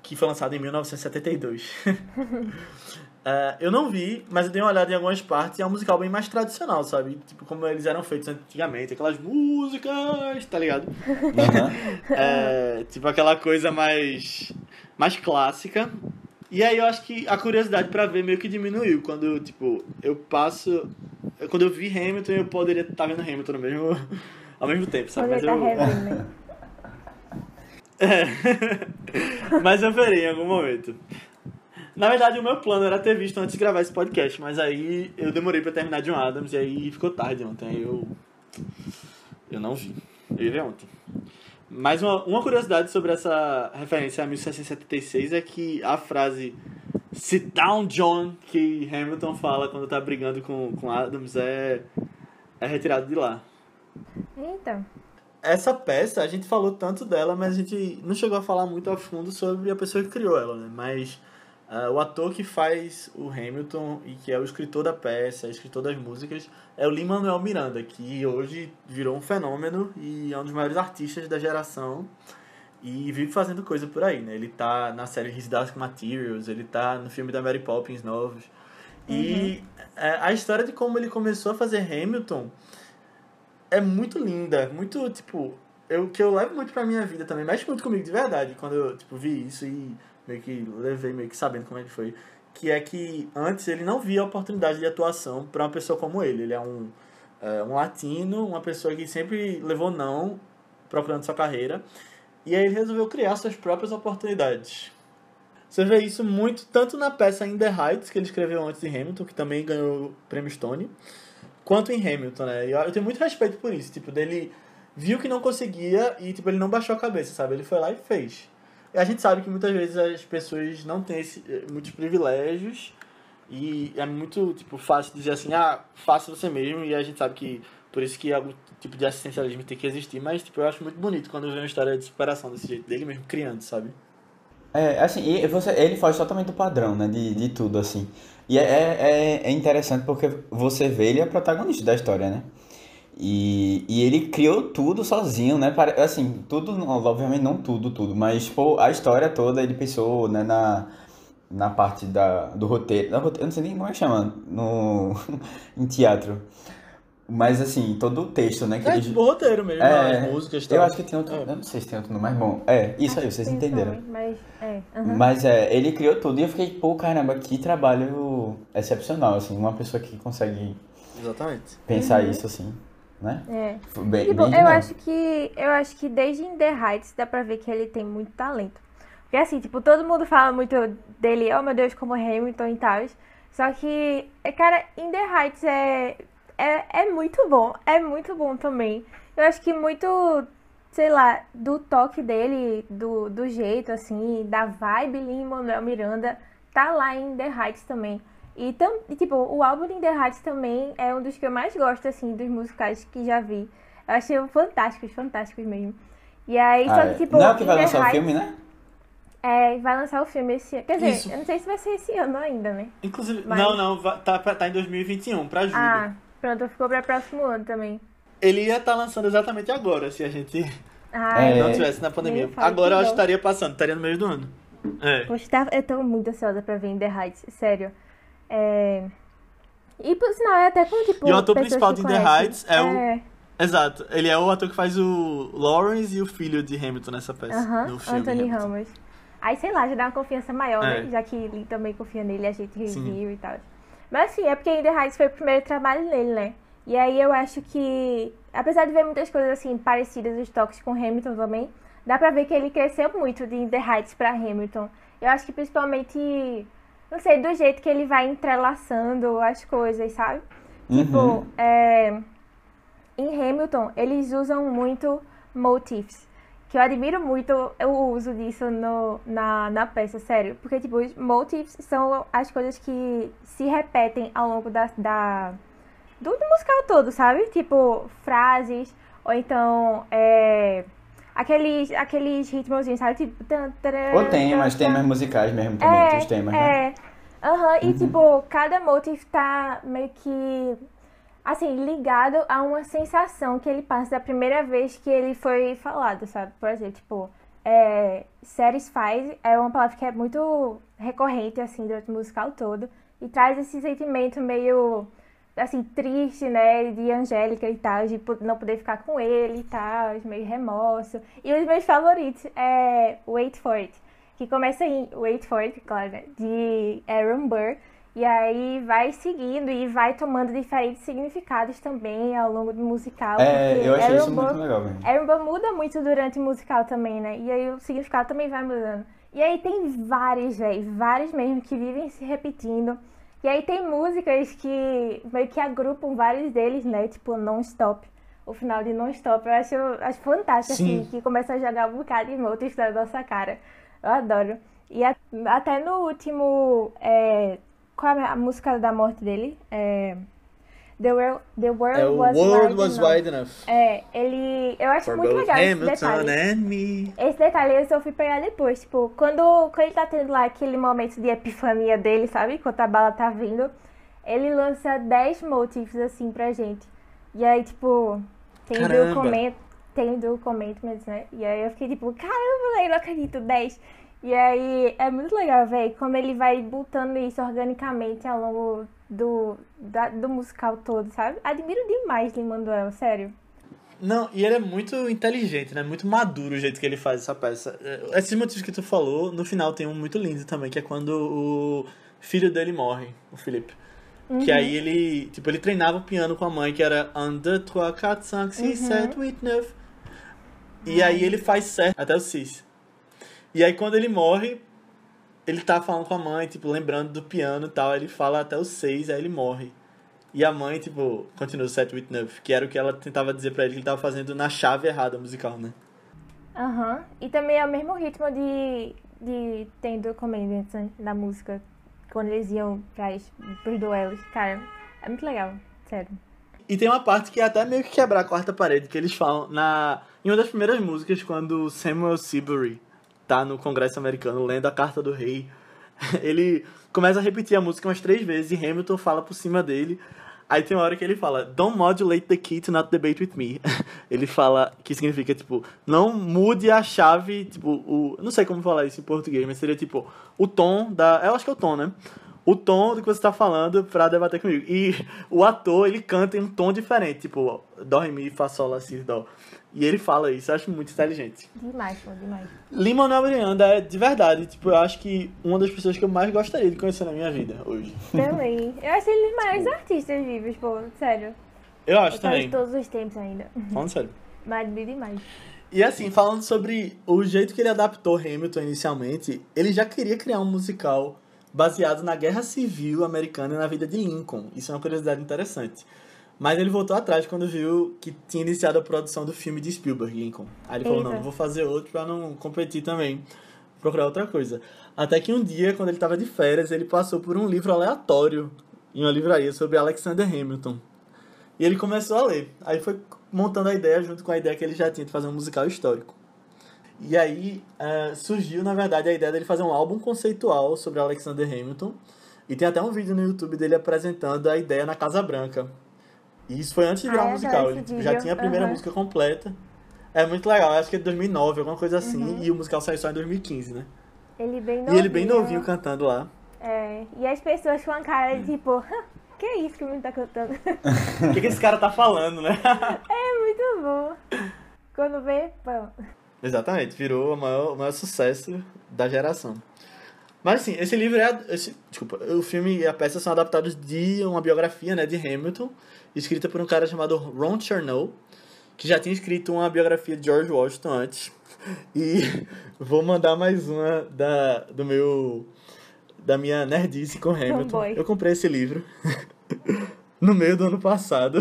que foi lançado em 1972. É, eu não vi, mas eu dei uma olhada em algumas partes e é um musical bem mais tradicional, sabe? Tipo, como eles eram feitos antigamente, aquelas músicas, tá ligado? Uhum. É, tipo aquela coisa mais mais clássica. E aí eu acho que a curiosidade pra ver meio que diminuiu quando, tipo, eu passo quando eu vi Hamilton, eu poderia estar vendo Hamilton no mesmo ao mesmo tempo, sabe? Quando Mas ele tá eu, né? É. mas eu verei em algum momento. Na verdade, o meu plano era ter visto antes de gravar esse podcast, mas aí eu demorei pra terminar de um Adams e aí ficou tarde ontem. Aí eu. Eu não vi. Eu ia ver ontem. Mas uma, uma curiosidade sobre essa referência a 1676 é que a frase Sit down, John, que Hamilton fala quando tá brigando com, com Adams, é, é retirado de lá. Eita. Essa peça, a gente falou tanto dela, mas a gente não chegou a falar muito a fundo sobre a pessoa que criou ela, né? Mas uh, o ator que faz o Hamilton e que é o escritor da peça, escritor das músicas, é o Lin-Manuel Miranda, que hoje virou um fenômeno e é um dos maiores artistas da geração e vive fazendo coisa por aí, né? Ele tá na série His Dark Materials, ele tá no filme da Mary Poppins novos. E é, a história de como ele começou a fazer Hamilton é muito linda, muito, tipo, eu que eu levo muito pra minha vida também, mexe muito comigo de verdade, quando eu, tipo, vi isso e meio que levei meio que sabendo como é que foi, que é que antes ele não via oportunidade de atuação para uma pessoa como ele. Ele é um é, um latino, uma pessoa que sempre levou não procurando sua carreira. E aí ele resolveu criar suas próprias oportunidades. Você vê isso muito tanto na peça In the Heights, que ele escreveu antes de Hamilton, que também ganhou o prêmio Stone, quanto em Hamilton, né? Eu tenho muito respeito por isso, tipo, dele viu que não conseguia e tipo ele não baixou a cabeça, sabe? Ele foi lá e fez. A gente sabe que muitas vezes as pessoas não têm esse, muitos privilégios e é muito tipo fácil dizer assim, ah, faça você mesmo e a gente sabe que por isso que algum tipo de assistencialismo tem que existir, mas tipo, eu acho muito bonito quando eu vejo uma história de superação desse jeito, dele mesmo criando, sabe? É, assim, e você, ele foge totalmente do padrão, né, de, de tudo, assim. E é, é, é interessante porque você vê ele é protagonista da história, né? E, e ele criou tudo sozinho, né? Assim, tudo, obviamente não tudo, tudo, mas pô, a história toda ele pensou, né, na, na parte da, do roteiro, da roteiro, eu não sei nem como é que chama, no, em teatro. Mas assim, todo o texto, né? Que É ele- tipo roteiro mesmo, É, as músicas tal. Eu acho que tem outro. É. Eu não sei se tem outro nome, mas bom. É, isso aí, vocês entenderam. também, Mas, é, aham. Mas é, ele criou tudo e eu fiquei, pô, caramba, que trabalho excepcional, assim, uma pessoa que consegue Exatamente. pensar Uhum. isso, assim, né? É. Bem, Tipo, bem eu acho que eu acho que desde In The Heights dá pra ver que ele tem muito talento. Porque assim, tipo, todo mundo fala muito dele, oh meu Deus, como Hamilton e tal. Só que, é, cara, In The Heights é, é, é muito bom. É muito bom também. Eu acho que muito, sei lá, do toque dele, do, do jeito, assim, da vibe Lin-Manuel Miranda, tá lá em The Heights também. E, tam, e, tipo, o álbum In The Heights também é um dos que eu mais gosto, assim, dos musicais que já vi. Eu achei fantásticos, fantásticos mesmo. E aí, Ah, só é. que, tipo, não é o que vai lançar o filme, né? É, vai lançar o filme esse ano. Quer dizer, Isso. eu não sei se vai ser esse ano ainda, né? Inclusive, Mas- não, não, tá, tá em 2021, pra julho. Ah, pronto, ficou pra próximo ano também. Ele ia estar lançando exatamente agora, se a gente Ai, É. não tivesse na pandemia. Agora eu acho que estaria passando, estaria no meio do ano. É. Poxa, tá- eu tô muito ansiosa pra ver In The Heights, sério. É... E por sinal, é até com, tipo, E o ator principal de In The. Heights é o- Exato. Ele é o ator que faz o Lawrence e o filho de Hamilton nessa peça. No filme Anthony Hamilton. Ramos. Aí, sei lá, já dá uma confiança maior, É. né? Já que ele também confia nele, a gente review e tal. Mas assim, é porque In The Heights foi o primeiro trabalho dele, né? E aí eu acho que, apesar de ver muitas coisas assim parecidas, os toques com Hamilton também, dá pra ver que ele cresceu muito de In The Heights pra Hamilton. Eu acho que principalmente, não sei, do jeito que ele vai entrelaçando as coisas, sabe? Tipo, Uhum. é, em Hamilton, eles usam muito motifs. Que eu admiro muito o uso disso no, na, na peça, sério. Porque, tipo, os motifs são as coisas que se repetem ao longo da, da, do, do musical todo, sabe? Tipo, frases, ou então, é, aqueles, aqueles ritmozinhos, sabe? Tipo, tan, taran, Ou temas, tan, temas musicais mesmo também, tem os temas, né? É. E Uhum. tipo, cada motif tá meio que assim, ligado a uma sensação que ele passa da primeira vez que ele foi falado, sabe? Por exemplo, tipo, é, satisfied é uma palavra que é muito recorrente, assim, durante o musical todo. E traz esse sentimento meio, assim, triste, né? De Angélica e tal, de não poder ficar com ele e tal, meio remorso. E os meus favoritos é Wait For It, que começa em Wait For It, claro, né? De Aaron Burr. E aí vai seguindo e vai tomando diferentes significados também ao longo do musical. É, eu achei isso Aaron muito Burr- legal, velho. Aaron Burr muda muito durante o musical também, né? E aí o significado também vai mudando. E aí tem vários, velho, vários mesmo que vivem se repetindo. E aí tem músicas que meio que agrupam vários deles, né? Tipo Non-Stop. O final de Non-Stop eu acho, acho fantástico, Sim. assim, que começa a jogar um bocado de multas na nossa cara. Eu adoro. E a- até no último. é, qual é a música da morte dele? É, The World, The World, É was, World wide, Was enough. Wide Enough. É, ele. Eu acho For muito legal esse Hamilton detalhe. and me. Esse detalhe eu só fui pegar depois, tipo, quando, quando ele tá tendo lá aquele momento de epifania dele, sabe? Enquanto a bala tá vindo, ele lança 10 motifs assim pra gente. E aí, tipo, tem do comment, tem do commitments, né? E aí eu fiquei tipo, caramba, velho, não acredito, 10. E aí é muito legal, velho, como ele vai botando isso organicamente ao longo do, da- do musical todo, sabe? Admiro demais Lin-Manuel, sério. Não, e ele é muito inteligente, né? Muito maduro o jeito que ele faz essa peça. É, Esses motivos que tu falou, no final tem um muito lindo também, que é quando o filho dele morre, o Felipe. Que aí ele, tipo, ele treinava o piano com a mãe, que era Un, deux, trois, quatre, cinq, six, sept, huit, neuf. E aí ele faz certo até o cis. E aí quando ele morre, ele tá falando com a mãe, tipo, lembrando do piano e tal, ele fala até o seis, aí ele morre. E a mãe, tipo, continua o 7, 8, 9, que era o que ela tentava dizer pra ele que ele tava fazendo na chave errada musical, né? Aham. E também é o mesmo ritmo de, de Tendo Commandments né, da música. Quando eles iam pras, pros duelos. Cara, é muito legal. Sério. E tem uma parte que é até meio que quebrar a quarta parede, que eles falam na em uma das primeiras músicas, quando Samuel Seabury tá no Congresso americano lendo a Carta do Rei, ele começa a repetir a música umas três vezes e Hamilton fala por cima dele. Aí tem uma hora que ele fala, Don't modulate the key to not debate with me. ele fala que significa, tipo, não mude a chave, tipo, o. Não sei como falar isso em português, mas seria tipo, o tom da. Eu acho que é o tom, né? O tom do que você tá falando pra debater comigo. E o ator, ele canta em um tom diferente, tipo, Dó, Ré, Mi, Fá, Sol, Lá, Si, Dó. E ele fala isso, eu acho muito inteligente. Demais, pô, demais. Lin-Manuel Miranda é, de verdade, tipo, eu acho que uma das pessoas que eu mais gostaria de conhecer na minha vida hoje. Também. Eu acho ele dos maiores artistas vivos, pô. Sério. Eu acho Eu também. de todos os tempos ainda. Falando sério. Mas demais. E assim, falando sobre o jeito que ele adaptou Hamilton inicialmente, ele já queria criar um musical baseado na Guerra Civil Americana e na vida de Lincoln. Isso é uma curiosidade interessante. Mas ele voltou atrás quando viu que tinha iniciado a produção do filme de Spielberg, Lincoln. Aí ele falou, Eita. não, vou fazer outro pra não competir também. Procurar outra coisa. Até que um dia, quando ele tava de férias, ele passou por um livro aleatório em uma livraria sobre Alexander Hamilton. E ele começou a ler. Aí foi montando a ideia junto com a ideia que ele já tinha de fazer um musical histórico. E aí eh, surgiu, na verdade, a ideia dele fazer um álbum conceitual sobre Alexander Hamilton. E tem até um vídeo no YouTube dele apresentando a ideia na Casa Branca. E isso foi antes de virar Ah, um eu musical. Ele esse já tinha a primeira Aham. música completa. É muito legal, acho que é de 2009, alguma coisa assim. Uhum. E o musical saiu só em 2015, né? Ele bem novinho. E ele bem novinho cantando lá. É. E as pessoas com a cara de tipo, que é isso que o menino tá cantando? O que, que esse cara tá falando, né? é muito bom. Quando vê, pô. Exatamente, virou o maior, o maior sucesso da geração. Mas assim, esse livro é. Esse, desculpa, o filme e a peça são adaptados de uma biografia né, de Hamilton, escrita por um cara chamado Ron Chernow, que já tinha escrito uma biografia de George Washington antes. E vou mandar mais uma da, do meu. da minha nerdice com Hamilton. boy. Eu comprei esse livro no meio do ano passado.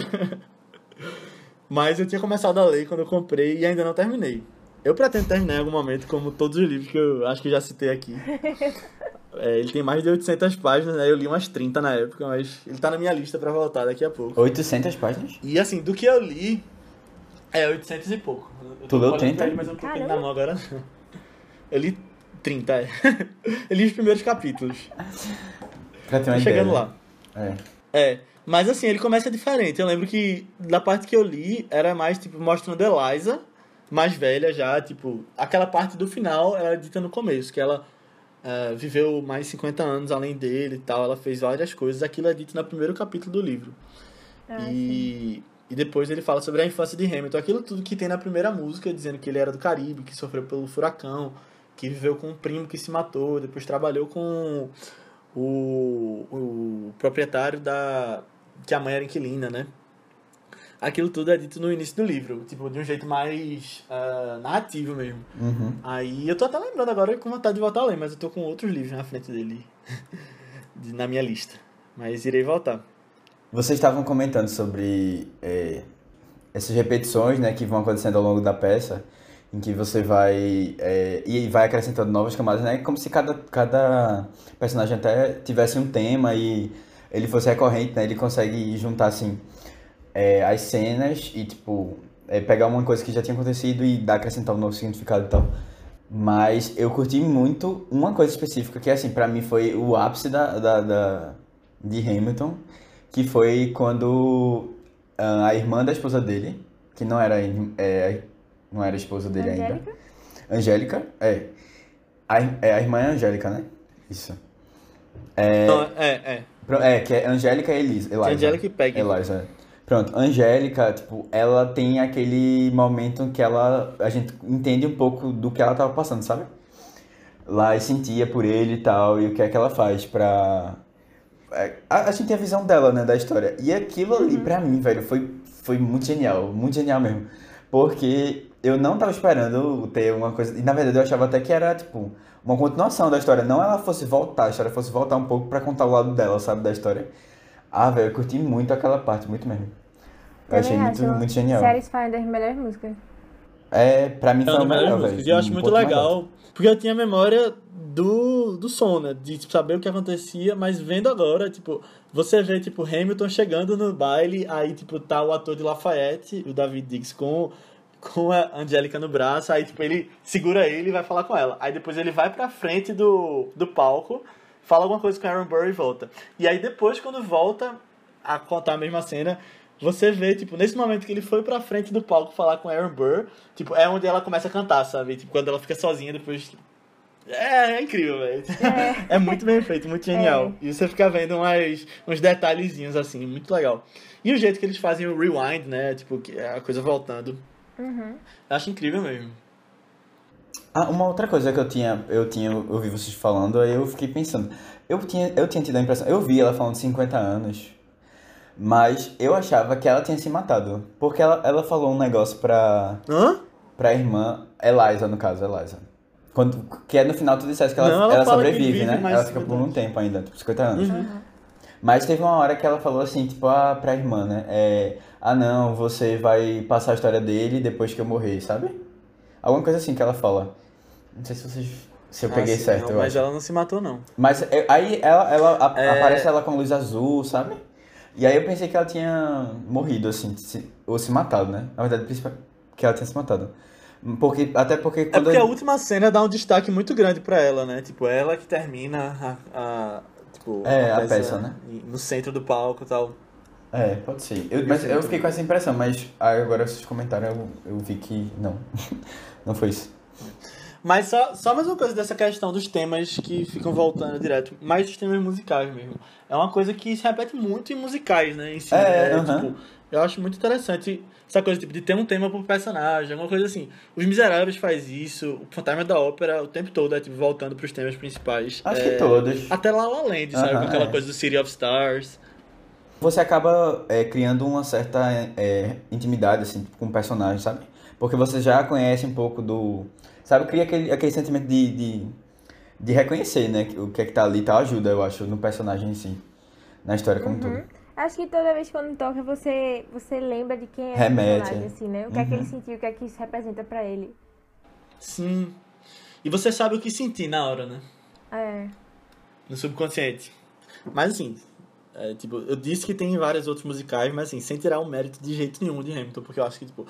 Mas eu tinha começado a ler quando eu comprei e ainda não terminei. Eu pretendo terminar em algum momento, como todos os livros que eu acho que eu já citei aqui. É, ele tem mais de 800 páginas, né? Eu li umas 30 na época, mas ele tá na minha lista pra voltar daqui a pouco. 800 páginas? E assim, do que eu li, é 800 e pouco. Eu tô Tu leu olhando 30? pra ele, mas eu não tô na mão agora. Eu li 30, é. eu li os primeiros capítulos. Pra ter Tô uma chegando ideia. lá. É. É, mas assim, ele começa diferente. Eu lembro que da parte que eu li, era mais, tipo, mostrando Eliza, mais velha já, tipo, aquela parte do final era dita no começo, que ela eh, viveu mais 50 anos além dele e tal, ela fez várias coisas. Aquilo é dito no primeiro capítulo do livro. Ah, sim. e, e depois ele fala sobre a infância de Hamilton, aquilo tudo que tem na primeira música, dizendo que ele era do Caribe, que sofreu pelo furacão, que viveu com um primo que se matou, depois trabalhou com o, o proprietário da. que a mãe era inquilina, né? Aquilo tudo é dito no início do livro, tipo, de um jeito mais uh, narrativo mesmo. Uhum. Aí eu tô até lembrando agora com vontade de voltar a ler, mas eu tô com outros livros na frente dele, de- na minha lista. Mas irei voltar. Vocês estavam comentando sobre é, essas repetições né, que vão acontecendo ao longo da peça, em que você vai é, e vai acrescentando novas camadas, né? Como se cada, cada personagem até tivesse um tema e ele fosse recorrente, né? Ele consegue juntar assim é, as cenas e tipo é, pegar uma coisa que já tinha acontecido e dar acrescentar um novo significado e tal. Mas eu curti muito uma coisa específica que assim para mim foi o ápice da, da, da de Hamilton, que foi quando ah, a irmã da esposa dele, que não era é, não era esposa dele ainda, Angélica? Angélica, é. A, é, a irmã é Angélica, né? Isso. Não, é, é. É, que é Angélica e Elisa. Eliza. Angélica e Peggy. Eliza. Pronto, Angélica, tipo, ela tem aquele momento em que ela, a gente entende um pouco do que ela tava passando, sabe? Lá e sentia por ele e tal, e o que é que ela faz pra... é, A, a gente tem a visão dela, né, da história. E aquilo ali, pra mim, velho, foi, foi muito genial, muito genial mesmo. Porque eu não tava esperando ter uma coisa... E, na verdade, eu achava até que era, tipo, uma continuação da história. Não ela fosse voltar, a história fosse voltar um pouco pra contar o lado dela, sabe, da história. Ah, velho, eu curti muito aquela parte, muito mesmo. Eu achei muito, muito genial. Satisfying das melhores músicas. É, pra mim É foi uma melhores melhor, velho. E eu acho Um muito legal, porque eu tinha a memória do, do som, né? De tipo, saber o que acontecia, mas vendo agora, tipo, você vê, tipo, Hamilton chegando no baile, aí, tipo, tá o ator de Lafayette, o David Diggs, com, com a Angélica no braço, aí, tipo, ele segura ele e vai falar com ela. Aí depois ele vai pra frente do, do palco, fala alguma coisa com Aaron Burr e volta. E aí depois, quando volta a contar a mesma cena, você vê, tipo, nesse momento que ele foi pra frente do palco falar com Aaron Burr, tipo, é onde ela começa a cantar, sabe? Tipo, quando ela fica sozinha depois. tipo, É, é incrível, velho. É. muito bem feito, muito genial. E você fica vendo umas, uns detalhezinhos assim, muito legal. E o jeito que eles fazem o rewind, né? Tipo, que é a coisa voltando. Uhum. Eu acho incrível mesmo. Ah, uma outra coisa que eu tinha, eu tinha, eu ouvi vocês falando, aí eu fiquei pensando. Eu tinha, eu tinha tido a impressão, eu vi ela falando de 50 anos, mas eu achava que ela tinha se matado. Porque ela, ela falou um negócio pra, Hã? pra irmã, Eliza, no caso, Eliza. Quando, que é no final tu disseste que ela, Não, ela ela sobrevive, vive né? Ela fica 50 por um tempo ainda, tipo 50 anos. Uhum. Mas teve uma hora que ela falou assim, tipo, ah, pra irmã, né? É, ah não, você vai passar a história dele depois que eu morrer, sabe? Alguma coisa assim que ela fala. Não sei se vocês. Se eu peguei Ah, sim, certo, não, mas acho. ela não se matou, não. Mas é, aí ela, ela a- É. aparece ela com luz azul, sabe? E aí eu pensei que ela tinha morrido, assim, se- ou se matado, né? Na verdade, que ela tinha se matado. Porque, até porque É quando. porque a última cena dá um destaque muito grande pra ela, né? Tipo, ela que termina a. a- tipo, É, a peça, né? No centro do palco e tal. É, pode ser. Eu, mas eu fiquei com essa impressão, mas agora vocês comentaram, eu, eu vi que não. não foi isso. Mas só, só mais uma coisa dessa questão dos temas que ficam voltando direto. Mais os temas musicais mesmo. É uma coisa que se repete muito em musicais, né? Em si, É, né? aham. Tipo, eu acho muito interessante essa coisa tipo, de ter um tema por personagem, alguma coisa assim. Os Miseráveis faz isso, o Fantasma da Ópera o tempo todo é tipo, voltando pros temas principais. Acho É, que todos. Até La La Land, sabe? Com aquela é. coisa do City of Stars. Você acaba é, criando uma certa é, intimidade, assim, com o personagem, sabe? Porque você já conhece um pouco do. Sabe, cria aquele, aquele sentimento de, de, de reconhecer, né? O que é que tá ali, tá? Ajuda, eu acho, no personagem em si. Na história como um todo. Acho que toda vez quando toca, você, você lembra de quem é Remete, o personagem, é. assim, né? O que é que Uhum. ele sentiu, o que é que isso representa pra ele. Sim. E você sabe o que sentir na hora, né? É. no subconsciente. Mas assim, é, tipo, eu disse que tem vários outros musicais, mas assim, sem tirar o mérito de jeito nenhum de Hamilton, porque eu acho que, tipo,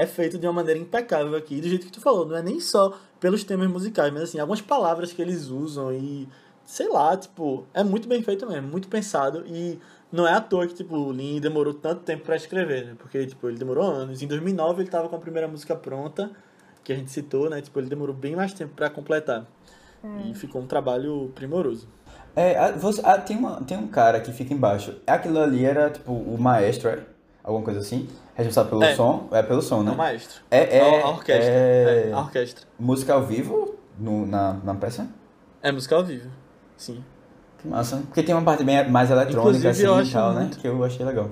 é feito de uma maneira impecável aqui, do jeito que tu falou, não é nem só pelos temas musicais, mas assim, algumas palavras que eles usam e, sei lá, tipo, é muito bem feito mesmo, muito pensado e não é à toa que, tipo, o Lin demorou tanto tempo pra escrever, né? Porque, tipo, ele demorou anos. Em 2009 ele tava com a primeira música pronta, que a gente citou, né? Tipo, ele demorou bem mais tempo pra completar. E ficou um trabalho primoroso. É, a- você, ah, tem, uma, tem um cara que fica embaixo. Aquilo ali era, tipo, o maestro, é? Alguma coisa assim? Responsável pelo É. som? É pelo som, É né? o maestro. É, é, a, a orquestra. é- É, a orquestra. Música ao vivo no, na, na peça? É música ao vivo. Sim. Que massa. Porque tem uma parte bem mais eletrônica Inclusive, assim e tal, né? muito- Que eu achei legal.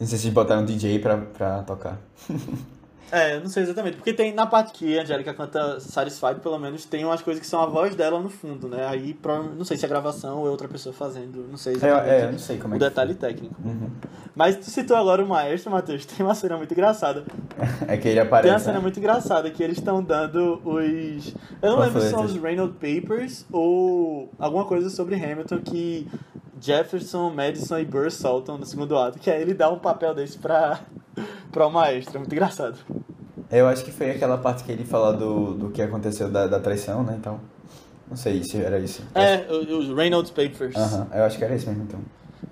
Não sei se botaram um DJ pra, pra tocar. É, eu não sei exatamente. Porque tem na parte que a Angélica canta Satisfied, pelo menos, tem umas coisas que são a voz dela no fundo, né? Aí, não sei se é gravação ou é outra pessoa fazendo, não sei É, exatamente é, eu não sei como o é que detalhe técnico. Uhum. Mas tu citou agora o maestro, Matheus, tem uma cena muito engraçada. É que ele Tem uma aparece. cena né? muito engraçada que eles estão dando os. Eu não lembro se são os Reynolds Papers ou alguma coisa sobre Hamilton que Jefferson, Madison e Burr soltam no segundo ato. Que aí ele dá um papel desse pra, pra o maestro. É muito engraçado. Eu acho que foi aquela parte que ele fala do, do que aconteceu da, da traição, né? Então. Não sei se era isso. É, o- os Reynolds Papers. Aham, eu acho que era isso mesmo, então.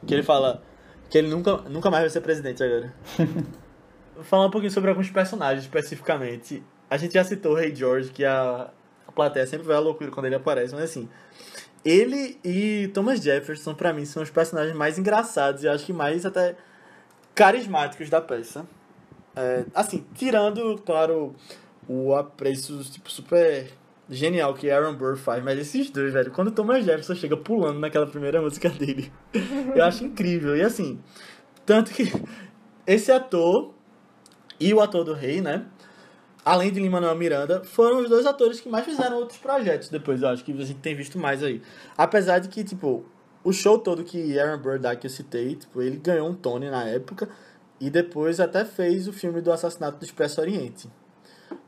Que ele fala que ele nunca, nunca mais vai ser presidente agora. Falar um pouquinho sobre alguns personagens especificamente. A gente já citou o Rei George, que a, a plateia sempre vai à loucura quando ele aparece, mas assim. Ele e Thomas Jefferson, pra mim, são os personagens mais engraçados e acho que mais até carismáticos da peça. É, assim, tirando, claro, o apreço tipo, super genial que Aaron Burr faz, mas esses dois, velho, quando Thomas Jefferson chega pulando naquela primeira música dele, eu acho incrível. E assim, tanto que esse ator e o ator do rei, né? Além de Lin-Manuel Miranda, foram os dois atores que mais fizeram outros projetos depois, eu acho que a gente tem visto mais aí. Apesar de que, tipo, o show todo que Aaron Burr dá, que eu citei, tipo, ele ganhou um Tony na época e depois até fez o filme do assassinato do Expresso Oriente.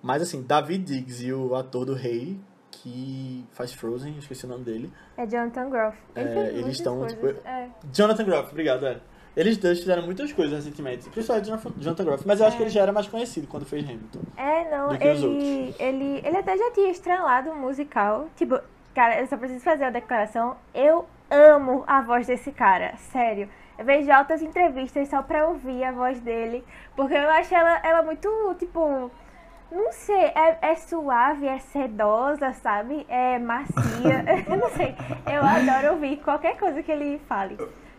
Mas assim, David Diggs e o ator do rei, que faz Frozen, esqueci o nome dele, É Jonathan Groff. Ele É, eles estão, tipo, É. Jonathan Groff, obrigado, é. Eles dois fizeram muitas coisas recentemente, principalmente Jonathan- Jonathan Groff, mas eu acho que ele já era mais conhecido quando fez Hamilton. É, não, ele, ele, ele até já tinha estrelado um musical. Tipo, cara, eu só preciso fazer a declaração. Eu amo a voz desse cara, sério. Eu vejo altas entrevistas só pra ouvir a voz dele, porque eu acho ela, ela muito, tipo, não sei, é, é suave, é sedosa, sabe? É macia, eu não sei. Eu adoro ouvir qualquer coisa que ele fale.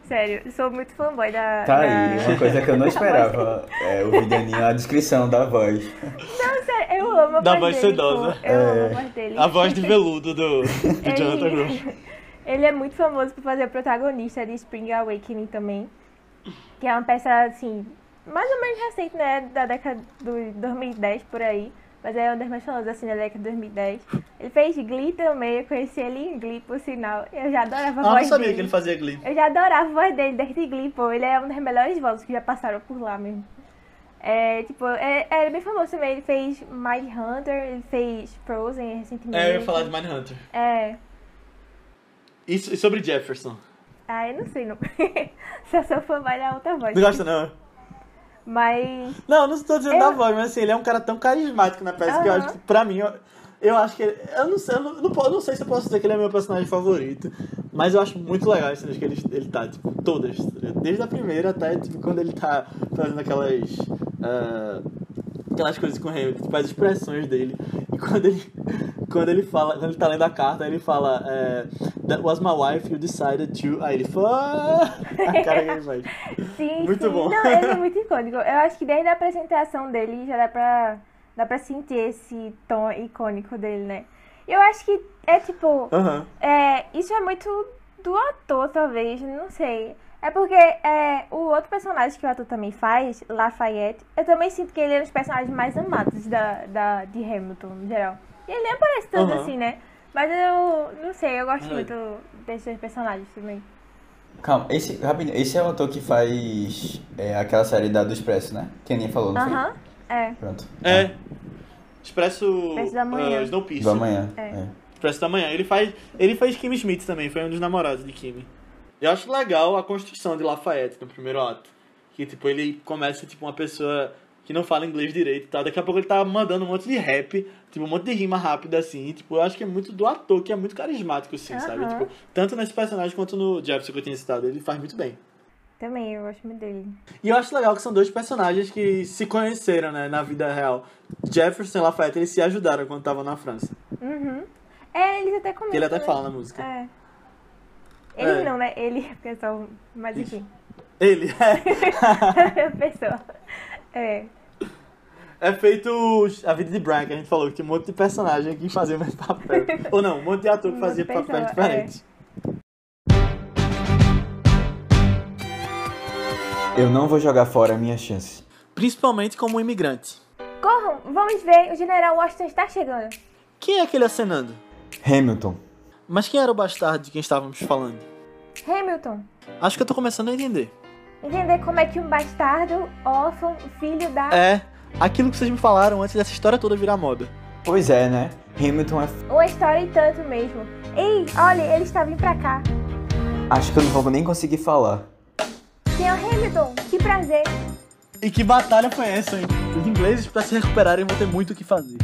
Sério, sou muito fanboy da. Tá da- aí, uma coisa que eu não esperava. É o videozinho, a descrição da voz. Não, sério, eu amo a Da voz voz dele. sedosa. pô. Eu amo É. a voz dele. A voz de veludo do, do Ele- Jonathan Groff. Ele é muito famoso por fazer protagonista de Spring Awakening também. Que é uma peça, assim, mais ou menos recente, né? Da década de 2010 por aí. Mas é mais famosas, assim, da década de 2010. Ele fez Glee também, eu conheci ele em Glee, por sinal. Eu já adorava a Ah, eu não voz sabia dele. que ele fazia Glee. Eu já adorava a voz dele desde Glee, pô. Ele é uma das melhores vozes que já passaram por lá mesmo. É, tipo, é, é, ele é bem famoso também. Ele fez Mind Hunter, ele fez Frozen recentemente. É, eu ia falar de Mindhunter. É. E, e sobre Jefferson? Ah, eu não sei, não. Se eu sou fã, vai dar outra voz. Não gosta, não? Mas. Não, não estou dizendo Eu- da voz, mas assim, ele é um cara tão carismático na peça que eu acho que, pra mim, eu, eu acho que ele, eu não sei, eu não, não, eu não sei se eu posso dizer que ele é meu personagem favorito, mas eu acho muito legal as cenas que ele, ele tá, tipo, todas, desde a primeira até, tipo, quando ele tá fazendo aquelas, ah, aquelas coisas com o Hamilton, tipo, as expressões dele, e quando ele, quando ele fala, quando ele tá lendo a carta, ele fala, é, that was my wife, you decided to, aí ele fala, a cara que ele faz. Sim, Muito sim. bom. Não, ele é muito icônico. Eu acho que desde a apresentação dele já dá pra, dá pra sentir esse tom icônico dele, né? Eu acho que é tipo. Aham. É, isso é muito do ator, talvez, não sei. É porque é, o outro personagem que o ator também faz, Lafayette, eu também sinto que ele é um dos personagens mais amados da, da, de Hamilton, no geral. E ele nem aparece tanto Aham. assim, né? Mas eu não sei, eu gosto É. muito desses personagens também. Calma, esse, rapidinho, esse é o ator que faz é, aquela série da do Expresso, né? Que a Aninha falou, não Aham, é. Pronto. É. Expresso, Expresso da Manhã. uh, Snowpiercer. Do amanhã. É. É. Expresso da Manhã. Ele faz, ele fez Kimi Schmidt também, foi um dos namorados de Kimi. Eu acho legal a construção de Lafayette no primeiro ato. Que, tipo, ele começa, tipo, uma pessoa que não fala inglês direito e tal. Daqui a pouco ele tá mandando um monte de rap, tipo, um monte de rima rápida, assim. Tipo, eu acho que é muito do ator, que é muito carismático, assim, sabe? Aham. Tipo, tanto nesse personagem quanto no Jefferson que eu tinha citado. Ele faz muito bem. Também, eu gosto muito dele. E eu acho legal que são dois personagens que se conheceram, né, na vida real. Jefferson e Lafayette, eles se ajudaram quando estavam na França. Uhum. É, eles até comentam. Ele até né? fala na música. É. Ele É. não, né? Ele, pessoal, mas enfim. Ele é. pessoa. É. É feito a vida de Brian, que a gente falou, que tinha um monte de personagem que fazia o mesmo papel. Ou não, um monte de ator que um fazia papel diferente. É. Eu não vou jogar fora minhas chances. Principalmente como imigrante. Corram, vamos ver, o General Washington está chegando. Quem é aquele acenando? Hamilton. Mas quem era o bastardo de quem estávamos falando? Hamilton. Acho que eu tô começando a entender. Entender como é que um bastardo, órfão, filho da. É, aquilo que vocês me falaram antes dessa história toda virar moda. Pois é, né? Hamilton é. Uma história e tanto mesmo. Ei, olha, ele está vindo pra cá. Acho que eu não vou nem conseguir falar. Senhor Hamilton, que prazer. E que batalha foi essa, hein? Os ingleses, pra se recuperarem, vão ter muito o que fazer.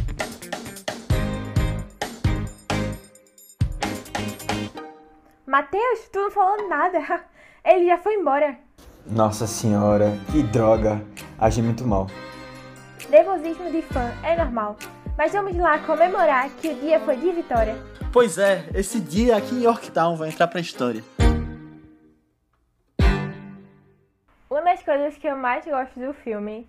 Matheus, tu não falou nada. Ele já foi embora. Nossa senhora, que droga. Agi muito mal. Nervosismo de fã é normal. Mas vamos lá comemorar que o dia foi de vitória. Pois é, esse dia aqui em Yorktown vai entrar pra história. Uma das coisas que eu mais gosto do filme,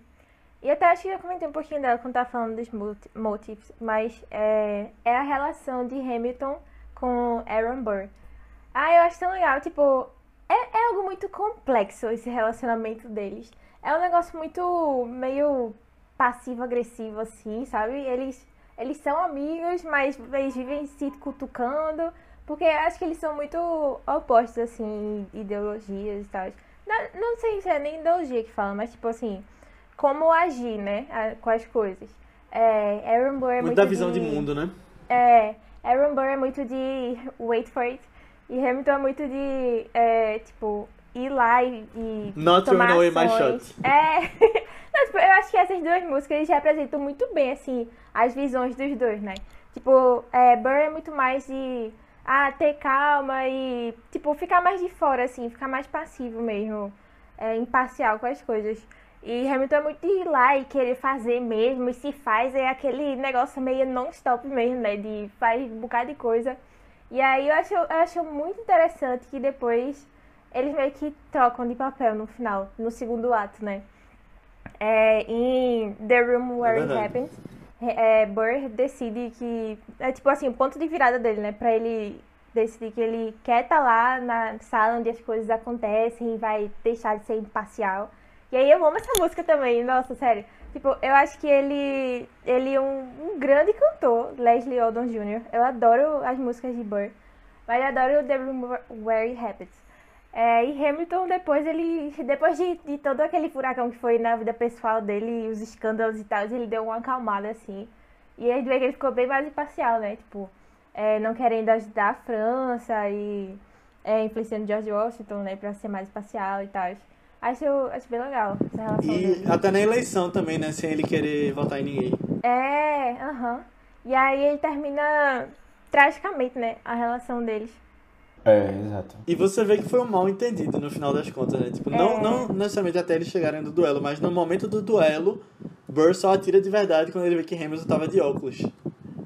e até acho que eu comentei um pouquinho dela quando tava falando dos motifs, mas é, é a relação de Hamilton com Aaron Burr. Ah, eu acho tão legal, tipo, é, é algo muito complexo esse relacionamento deles. É um negócio muito meio passivo-agressivo, assim, sabe? Eles, eles são amigos, mas eles vivem se cutucando, porque eu acho que eles são muito opostos, assim, ideologias e tal. Não, não sei se é nem ideologia que fala, mas tipo assim, como agir, né, com as coisas. É, Aaron Burr é muito, Muito da visão de mundo, né? É, Aaron Burr é muito de wait for it, e Hamilton é muito de, é, tipo, ir lá e, e Not tomar away my ações. shot. É, eu acho que essas duas músicas representam muito bem, assim, as visões dos dois, né? Tipo, é, Burr é muito mais de, ah, ter calma e, tipo, ficar mais de fora, assim, ficar mais passivo mesmo, é, imparcial com as coisas. E Hamilton é muito de ir lá e querer fazer mesmo, e se faz é aquele negócio meio non-stop mesmo, né? De faz um bocado de coisa. E aí eu acho, eu acho muito interessante que depois eles meio que trocam de papel no final, no segundo ato, né? É, em The Room Where É It. Happens, é, Burr decide que. É tipo assim, o ponto de virada dele, né? Pra ele decidir que ele quer estar lá na sala onde as coisas acontecem e vai deixar de ser imparcial. E aí eu amo essa música também, nossa, sério. Tipo, eu acho que ele, ele é um, um grande cantor, Leslie Odom Jr. Eu adoro as músicas de Burr, mas eu adoro The Room Where It Happens. É, e Hamilton, depois ele. Depois de, de todo aquele furacão que foi na vida pessoal dele, os escândalos e tal, ele deu uma acalmada assim. E a gente vê que ele ficou bem mais imparcial, né? Tipo, é, não querendo ajudar a França e é, influenciando George Washington, né? Pra ser mais imparcial e tal. Acho, acho bem legal essa relação E deles. até na eleição também, né? Sem ele querer votar em ninguém. É, aham. E aí ele termina tragicamente, né? A relação deles. É, exato. E você vê que foi um mal entendido no final das contas, né? Tipo, não, É. não necessariamente até eles chegarem no duelo, mas no momento do duelo, Burr só atira de verdade quando ele vê que Hamilton tava de óculos.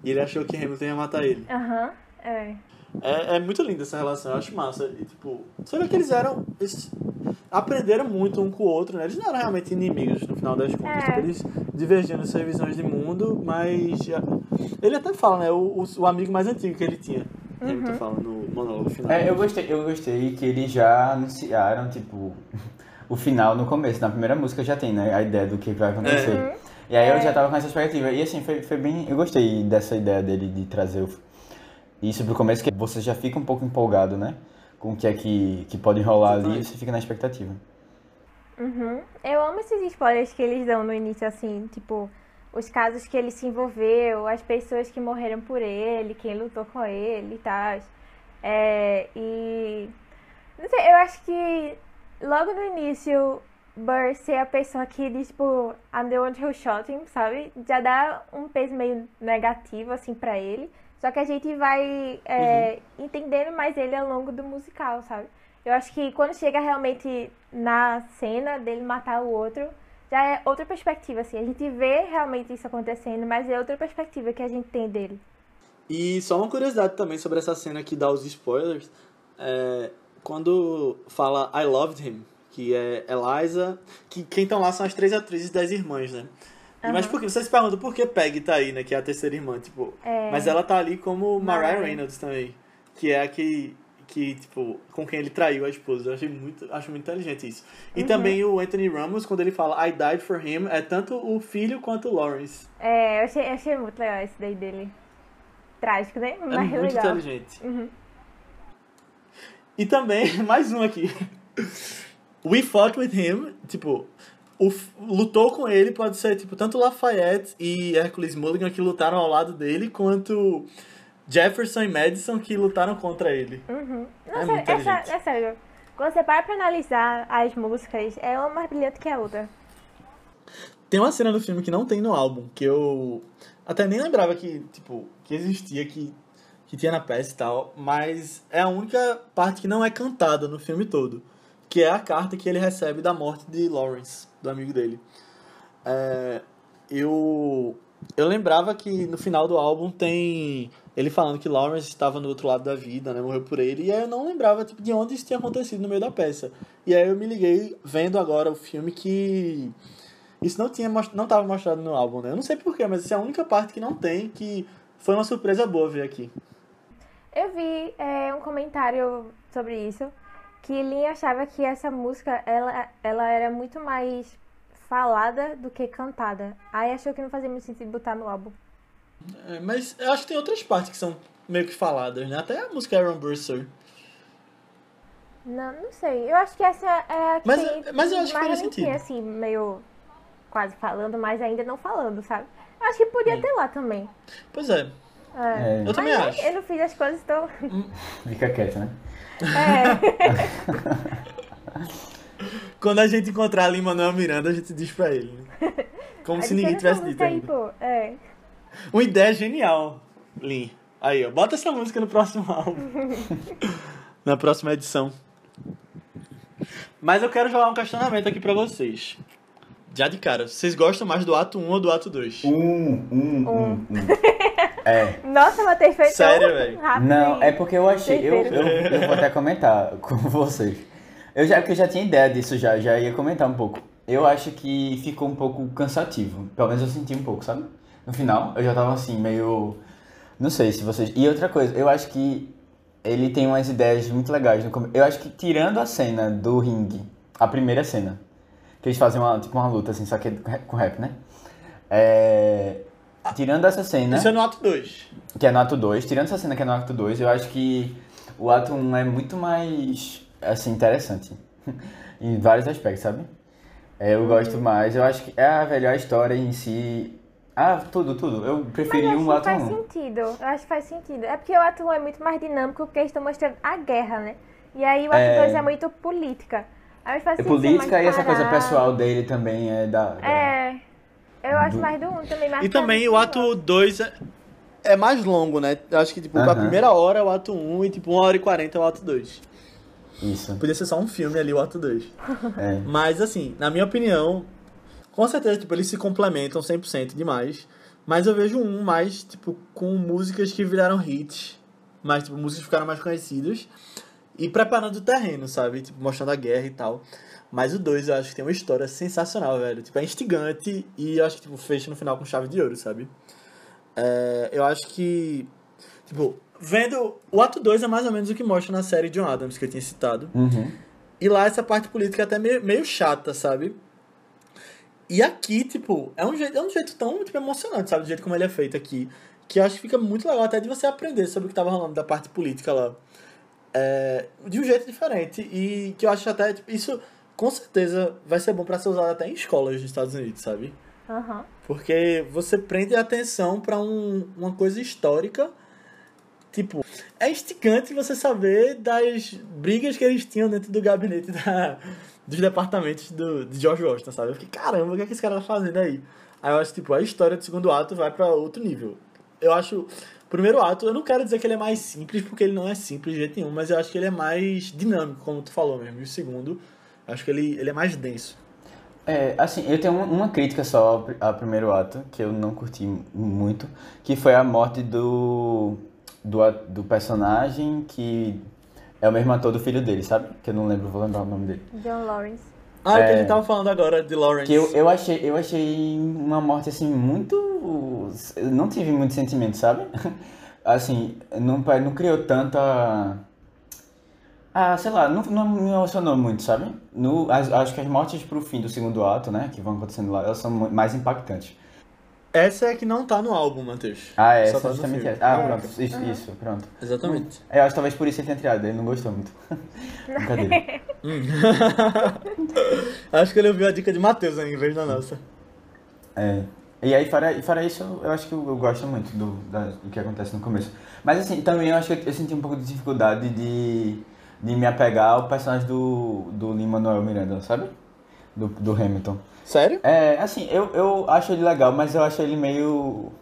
E ele achou que Hamilton ia matar ele. Aham, é. É, é muito linda essa relação, eu acho massa. E, tipo, você vê que eles eram. Eles aprenderam muito um com o outro, né? Eles não eram realmente inimigos no final das contas. É. Tipo, eles divergiam nas suas visões de mundo, mas. já- Ele até fala, né? O, o, o amigo mais antigo que ele tinha. Hamilton fala no monólogo final. É, eu gostei, eu gostei que eles já anunciaram, tipo, o final no começo. Na primeira música já tem, né? A ideia do que vai acontecer. E aí eu já tava com essa expectativa. E assim, foi, foi bem. Eu gostei dessa ideia dele de trazer o- isso pro começo, que você já fica um pouco empolgado, né? Com o que é que, que pode rolar ali e você fica na expectativa. Uhum. Eu amo esses spoilers que eles dão no início, assim, tipo, os casos que ele se envolveu, as pessoas que morreram por ele, quem lutou com ele e tal. É, e. Não sei, eu acho que logo no início, Burr ser a pessoa que diz, tipo, I'm the one who shot him, sabe? Já dá um peso meio negativo, assim, pra ele. Só que a gente vai é, entendendo mais ele ao longo do musical, sabe? Eu acho que quando chega realmente na cena dele matar o outro, já é outra perspectiva, assim. A gente vê realmente isso acontecendo, mas é outra perspectiva que a gente tem dele. E só uma curiosidade também sobre essa cena que dá os spoilers. É, quando fala I loved him, que é Eliza, que quem estão lá são as três atrizes das irmãs, né? E, Mas por que? Você se pergunta por que Peg tá aí, né? Que é a terceira irmã, tipo. É. Mas ela tá ali como Mariah Mariah. Reynolds também. Que é a que, que, tipo, com quem ele traiu a esposa. Eu achei muito, acho muito inteligente isso. E também o Anthony Ramos, quando ele fala I died for him, é tanto o filho quanto o Lawrence. É, eu achei, achei muito legal esse daí dele. Trágico, né? É Mas muito legal. inteligente. Uhum. E também, mais um aqui. We fought with him, tipo, o, lutou com ele pode ser, tipo, tanto Lafayette e Hercules Mulligan que lutaram ao lado dele, quanto Jefferson e Madison que lutaram contra ele. Uhum. É é, inteligente. sé- é sério. Quando você para pra analisar as músicas, é uma mais brilhante que a outra. Tem uma cena do filme que não tem no álbum, que eu até nem lembrava que, tipo, que existia, que, que tinha na peça e tal, mas é a única parte que não é cantada no filme todo, que é a carta que ele recebe da morte de Lawrence, do amigo dele. É, eu, eu lembrava que no final do álbum tem ele falando que Lawrence estava no outro lado da vida, né, morreu por ele, e aí eu não lembrava tipo, de onde isso tinha acontecido no meio da peça. E aí eu me liguei vendo agora o filme que isso não tinha não estava mostrado no álbum, né? Eu não sei porquê, mas essa é a única parte que não tem, que foi uma surpresa boa ver aqui. Eu vi é, um comentário sobre isso, que Lin achava que essa música, ela, ela era muito mais falada do que cantada. Aí achou que não fazia muito sentido botar no álbum. É, mas eu acho que tem outras partes que são meio que faladas, né? Até a música Aaron Burser. Não, não sei. Eu acho que essa é a que Mas- tem mas eu acho que mais faria sentido. assim, meio quase falando, mas ainda não falando, sabe? Eu acho que podia ter lá também. Pois é, É. É, eu também Mas, né, acho. Eu não fiz as coisas, então... fica quieto, né? É. Quando a gente encontrar ali Manuel Miranda, a gente diz pra ele. Né? Como se ninguém tivesse dito aí, ainda. pô. É. Uma ideia genial, Lin. Aí, ó, bota essa música no próximo álbum. Na próxima edição. Mas eu quero jogar um questionamento aqui pra vocês. Já de cara, vocês gostam mais do ato 1 ou do ato 2? Um, um, um, um. É. Nossa, Matheus foi Sério, tão velho? rápido. Não, é porque eu achei. Eu, eu, eu vou até comentar com vocês. Eu já, porque eu já tinha ideia disso já, já ia comentar um pouco. Eu acho que ficou um pouco cansativo. Pelo menos eu senti um pouco, sabe? No final, eu já tava assim, meio. Não sei se vocês. E outra coisa, eu acho que ele tem umas ideias muito legais no. Eu acho que tirando a cena do ringue, a primeira cena, que eles fazem uma, tipo uma luta assim, só que com rap, né? É... Tirando essa cena Isso é no ato 2. que é no ato 2, tirando essa cena que é no ato 2, eu acho que o ato 1 é muito mais, assim, interessante. em vários aspectos, sabe? É, eu gosto mais, eu acho que é a velha história em si. Ah, tudo, tudo. Eu preferi Mas eu um acho ato que faz 1. sentido. Eu acho que faz sentido. É porque o ato 1 é muito mais dinâmico porque eles estão mostrando a guerra, né? E aí o ato É. 2 é muito política. Aí faz É política mais e essa coisa pessoal dele também é da. da- É. Eu acho Do- mais do 1 também. mais E também o ato 2 é, é mais longo, né? Eu acho que tipo, a Aham. primeira hora é o ato 1 e tipo, uma hora e 40 é o ato 2. Isso. Podia ser só um filme ali, o ato 2. É. Mas assim, na minha opinião, com certeza, tipo, eles se complementam 100% demais. Mas eu vejo um mais, tipo, com músicas que viraram hits. Mas, tipo, músicas que ficaram mais conhecidas. E preparando o terreno, sabe? Tipo, mostrando a guerra e tal. Mas o 2 eu acho que tem uma história sensacional, velho. Tipo, é instigante e eu acho que, tipo, fecha no final com chave de ouro, sabe? É, eu acho que, tipo, vendo... O ato 2 é mais ou menos o que mostra na série John Adams, que eu tinha citado. Uhum. E lá essa parte política é até meio, meio chata, sabe? E aqui, tipo, é um jeito, é um jeito tão tipo, emocionante, sabe? Do jeito como ele é feito aqui. Que eu acho que fica muito legal até de você aprender sobre o que tava rolando da parte política lá. É, de um jeito diferente. E que eu acho até, tipo, isso com certeza vai ser bom pra ser usado até em escolas nos Estados Unidos, sabe? Aham. Porque você prende atenção pra um, uma coisa histórica. Tipo, é instigante você saber das brigas que eles tinham dentro do gabinete da, dos departamentos do, de George Washington, sabe? Eu fiquei, caramba, o que, é que esse cara tá fazendo aí? Aí eu acho, tipo, a história do segundo ato vai pra outro nível. Eu acho, primeiro ato, eu não quero dizer que ele é mais simples, porque ele não é simples de jeito nenhum, mas eu acho que ele é mais dinâmico, como tu falou mesmo. E o segundo, acho que ele, ele é mais denso. É, assim, eu tenho uma, crítica só ao, ao primeiro ato, que eu não curti muito, que foi a morte do, do, do personagem que é o mesmo ator do filho dele, sabe? Que eu não lembro, vou lembrar o nome dele. John Lawrence. Ah, é o que a É. gente tava falando agora de Lawrence. Que eu, eu, achei, eu achei uma morte, assim, muito... eu não tive muito sentimento, sabe? Assim, não, não criou tanta... Ah, sei lá, não, não me emocionou muito, sabe? No, as- acho que as mortes pro fim do segundo ato, né, que vão acontecendo lá, elas são mais impactantes. Essa é que não tá no álbum, Matheus. Ah, é, Só essa tá justamente essa. Ah, É. pronto, isso, isso, pronto. Exatamente. Eu acho que talvez por isso ele tenha tirado, ele não gostou muito. Brincadeira. Acho que ele ouviu a dica de Matheus em vez da nossa. É. E aí, fora, e fora isso, eu acho que eu, eu gosto muito do, da- do que acontece no começo. Mas assim, também eu acho que eu, eu senti um pouco de dificuldade de, de me apegar ao personagem do, do Lin-Manuel Miranda, sabe? Do, do Hamilton. Sério? É, assim, eu, eu acho ele legal, mas eu acho ele meio.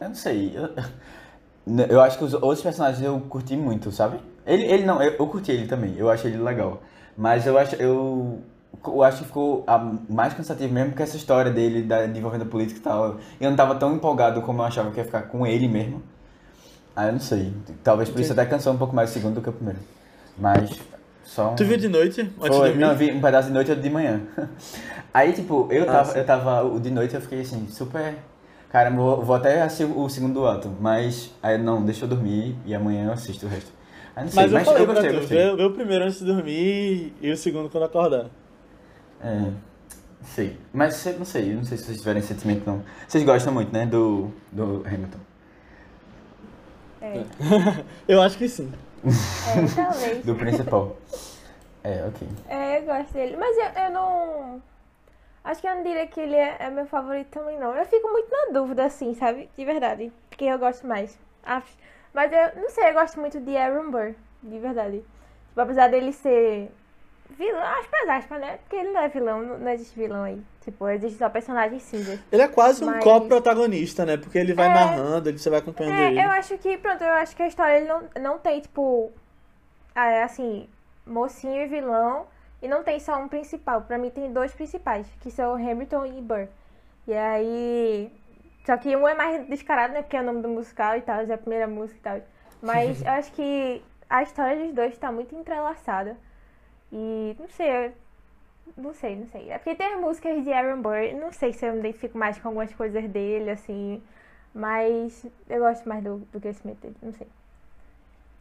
Eu não sei. Eu, eu acho que os outros personagens eu curti muito, sabe? Ele, ele não, eu, eu curti ele também, eu acho ele legal. Mas eu acho, eu, eu acho que ficou a- mais cansativo mesmo que essa história dele da, de envolvendo a política e tal. Eu não tava tão empolgado como eu achava que ia ficar com ele mesmo. Ah, eu não sei. Talvez por isso até cansou um pouco mais o segundo do que o primeiro. Mas só um... Tu viu de noite? Foi, não, eu vi um pedaço de noite e outro de manhã. Aí, tipo, eu Ah, tava, sim. eu tava, o de noite eu fiquei assim, super. Caramba, vou, vou até assistir o segundo ato, mas aí não, deixa eu dormir e amanhã eu assisto o resto. Aí não sei, Mas eu falei pra gostei, tu, eu gostei. vê, vê o primeiro antes de dormir e o segundo quando acordar. É, sei. Mas não sei, não sei se vocês tiverem sentimento não. Vocês gostam muito, né, do, do Hamilton. É, Eu acho que sim. É, talvez. Do principal. É, ok. É, eu gosto dele. Mas eu, eu não. Acho que eu não diria que ele é, é meu favorito também, não. Eu fico muito na dúvida, assim, sabe? De verdade. Porque eu gosto mais. Aff. Mas eu não sei, eu gosto muito de Aaron Burr. De verdade. Tipo, apesar dele ser vilão, aspas, aspas, né? Porque ele não é vilão, não existe vilão aí. Tipo, existe só personagem cinza. Ele é quase um Mas- co-protagonista, né? Porque ele vai É. narrando, ele, você vai acompanhando ele. É, eu acho que, pronto, eu acho que a história ele não, não tem, tipo, ah, é assim, mocinho e vilão, e não tem só um principal. Pra mim tem dois principais, que são Hamilton e Burr. E aí. Só que um é mais descarado, né? Porque é o nome do musical e tal, é a primeira música e tal. Mas eu acho que a história dos dois tá muito entrelaçada. E não sei, não sei, não sei. É porque tem as músicas de Aaron Burr, não sei se eu me identifico mais com algumas coisas dele, assim. Mas eu gosto mais do, do crescimento dele, não sei.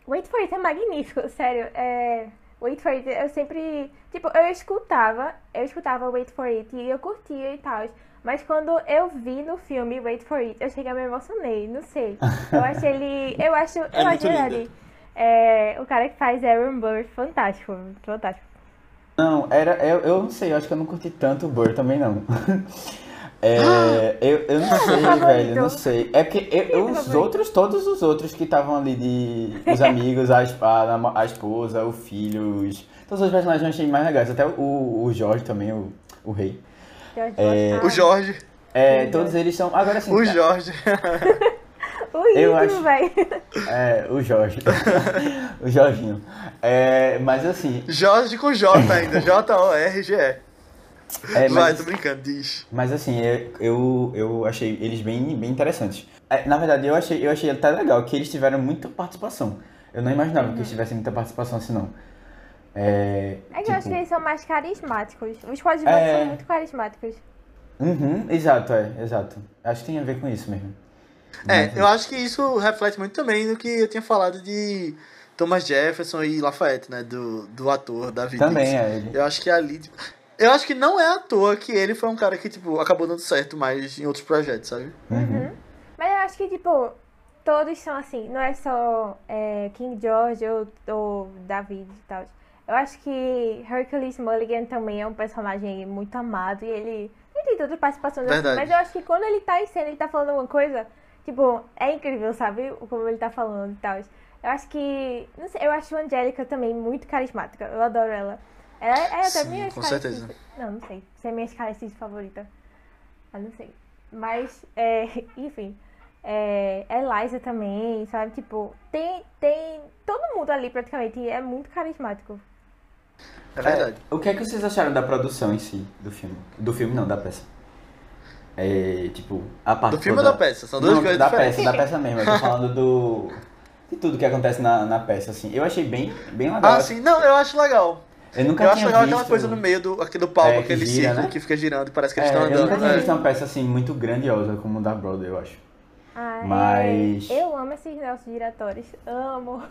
Wait for It é magnífico, sério. É... Wait for It, eu sempre. Tipo, eu escutava, eu escutava Wait for It e eu curtia e tal. Mas quando eu vi no filme Wait for It, eu cheguei a me emocionei, não sei. Eu acho ele. Eu acho. É acho ele. É, o cara que faz Aaron Burr, fantástico, fantástico. Não, era. Eu, eu não sei, eu acho que eu não curti tanto o Burr também não. É, eu, eu não sei, favorito? velho, não sei. É porque eu- eu- os favorito? outros, todos os outros que estavam ali de. Os amigos, a, a, a esposa, o filho, os, todos os personagens eu achei mais legais. Até o, o Jorge também, o, o rei. É, Washington. O Jorge. É, todos eles são. Agora sim. O Jorge. O acho- velho. É, o Jorge. o Jorginho. É, mas assim. Jorge com J ainda. J-O-R-G-E. É, Vai, mas, tô brincando, diz. Mas assim, eu, eu, eu achei eles bem, bem interessantes. É, na verdade, eu achei, eu achei até legal que eles tiveram muita participação. Eu não imaginava que eles tivessem muita participação assim, não. É, É que tipo, eu acho que eles são mais carismáticos. Os coadjuvantes É. são muito carismáticos. Uhum, exato, é, exato. Acho que tem a ver com isso mesmo. É, Mas, eu acho que isso reflete muito também no que eu tinha falado de Thomas Jefferson e Lafayette, né? Do, do ator David Também Dix. é ele. Eu acho que ali. tipo, Eu acho que não é à toa que ele foi um cara que, tipo, acabou dando certo mais em outros projetos, sabe? Uhum. Mas eu acho que, tipo, todos são assim. Não é só é, King George ou, ou David e tal. Eu acho que Hercules Mulligan também é um personagem muito amado e ele. Ele tem toda participação assim, Verdade. mas eu acho que quando ele tá em cena, ele tá falando alguma coisa, tipo, é incrível, sabe? Como ele tá falando e tal. Eu acho que. Não sei, eu acho a Angélica também muito carismática. Eu adoro ela. Ela é até Sim, minha com certeza. Não, não sei. Se é minha Witch favorita. Eu não sei. Mas, é, enfim. É, Eliza também, sabe? Tipo, tem, tem. Todo mundo ali praticamente é muito carismático. É verdade. É, o que é que vocês acharam da produção em si, do filme? Do filme não, da peça. É, tipo, a parte Do filme toda- ou da peça? São duas Não, coisas da diferentes. peça, da peça mesmo. Eu tô falando do... De tudo que acontece na, na peça, assim. Eu achei bem, bem legal. Ah, sim. Não, eu acho legal. Eu nunca eu tinha acho legal visto... aquela coisa no meio do, aqui do palco, É, que aquele gira, círculo né? que fica girando e parece que É, eles estão eu nunca andando. tinha É. visto uma peça, assim, muito grandiosa como da Broadway, eu acho. Ah, é, Mas- eu amo esses nossos giratórios. Amo.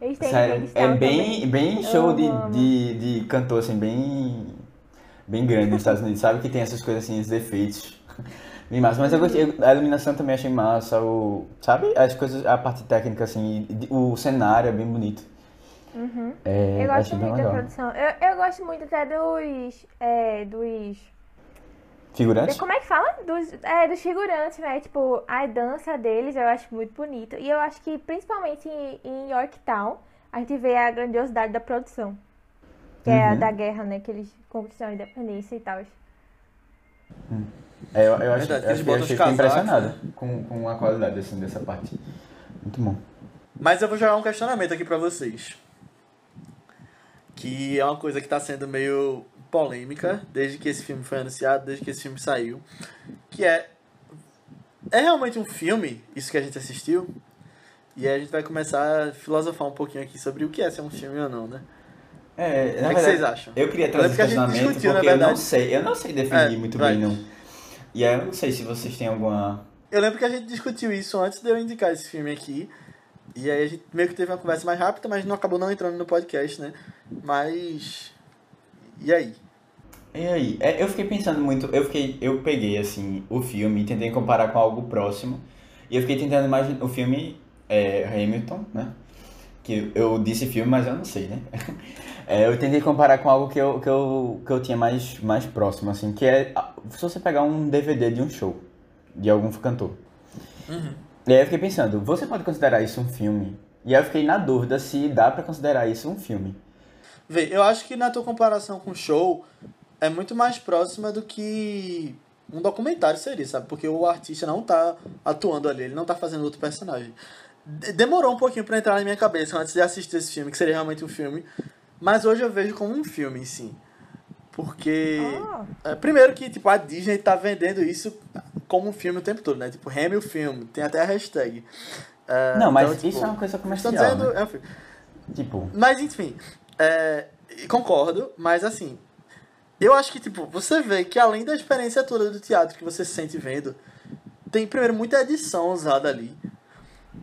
Eles têm Sério, Handmaid's é bem, também. bem show de, amo. de, de cantor, assim, bem, bem grande nos Estados Unidos, sabe? Que tem essas coisas assim, esses efeitos. Bem massa. Mas eu gostei, a iluminação também achei massa, o, sabe? As coisas, a parte técnica, assim, o cenário é bem bonito. Uhum. É, Eu gosto muito da legal. produção. Eu, eu gosto muito até dos. É, dos. Figurantes? Como é que fala? Dos, é, dos figurantes, né? Tipo, a dança deles eu acho muito bonita. E eu acho que principalmente em, em Yorktown, a gente vê a grandiosidade da produção. Que é a Uhum. da guerra, né? Que eles conquistaram a independência e tal. É, eu, eu Verdade, que eu eles achei, botam os achei casacos, impressionado com, com a qualidade, assim, dessa parte. Muito bom. Mas eu vou jogar um questionamento aqui pra vocês. Que é uma coisa que tá sendo meio polêmica desde que esse filme foi anunciado, desde que esse filme saiu. Que é. É realmente um filme, isso que a gente assistiu? E aí a gente vai começar a filosofar um pouquinho aqui sobre o que é ser um filme ou não, né? É, na O que verdade, vocês acham? Eu queria Eu trazer esse questionamento discutiu, porque eu não sei, eu não sei definir É, muito vai. bem, não. E aí eu não sei se vocês têm alguma... Eu lembro que a gente discutiu isso antes de eu indicar esse filme aqui. E aí a gente meio que teve uma conversa mais rápida, mas não acabou não entrando no podcast, né? Mas. E aí? E aí? É, eu fiquei pensando muito, eu fiquei, eu peguei assim o filme e tentei comparar com algo próximo. E eu fiquei tentando imaginar o filme é, Hamilton, né? Que eu disse filme, mas eu não sei, né? É, eu tentei comparar com algo que eu, que eu, que eu tinha mais, mais próximo, assim, que é ah, se você pegar um DVD de um show de algum cantor. E aí eu fiquei pensando, você pode considerar isso um filme? E aí eu fiquei na dúvida se dá pra considerar isso um filme. Vê, eu acho que na tua comparação com o show é muito mais próxima do que um documentário seria, sabe? Porque o artista não tá atuando ali, ele não tá fazendo outro personagem. De- Demorou um pouquinho pra entrar na minha cabeça antes de assistir esse filme, que seria realmente um filme. Mas hoje eu vejo como um filme em si. Porque. Ah. é, primeiro que, tipo, a Disney tá vendendo isso como um filme o tempo todo, né? Tipo, Hamil Film, tem até a hashtag. É, Não, mas então, tipo, isso é uma coisa comercial, dizendo, né? é um filme. Tipo, Mas enfim, é, concordo, mas assim, eu acho que tipo, você vê que além da experiência toda do teatro que você se sente vendo, tem primeiro muita edição usada ali.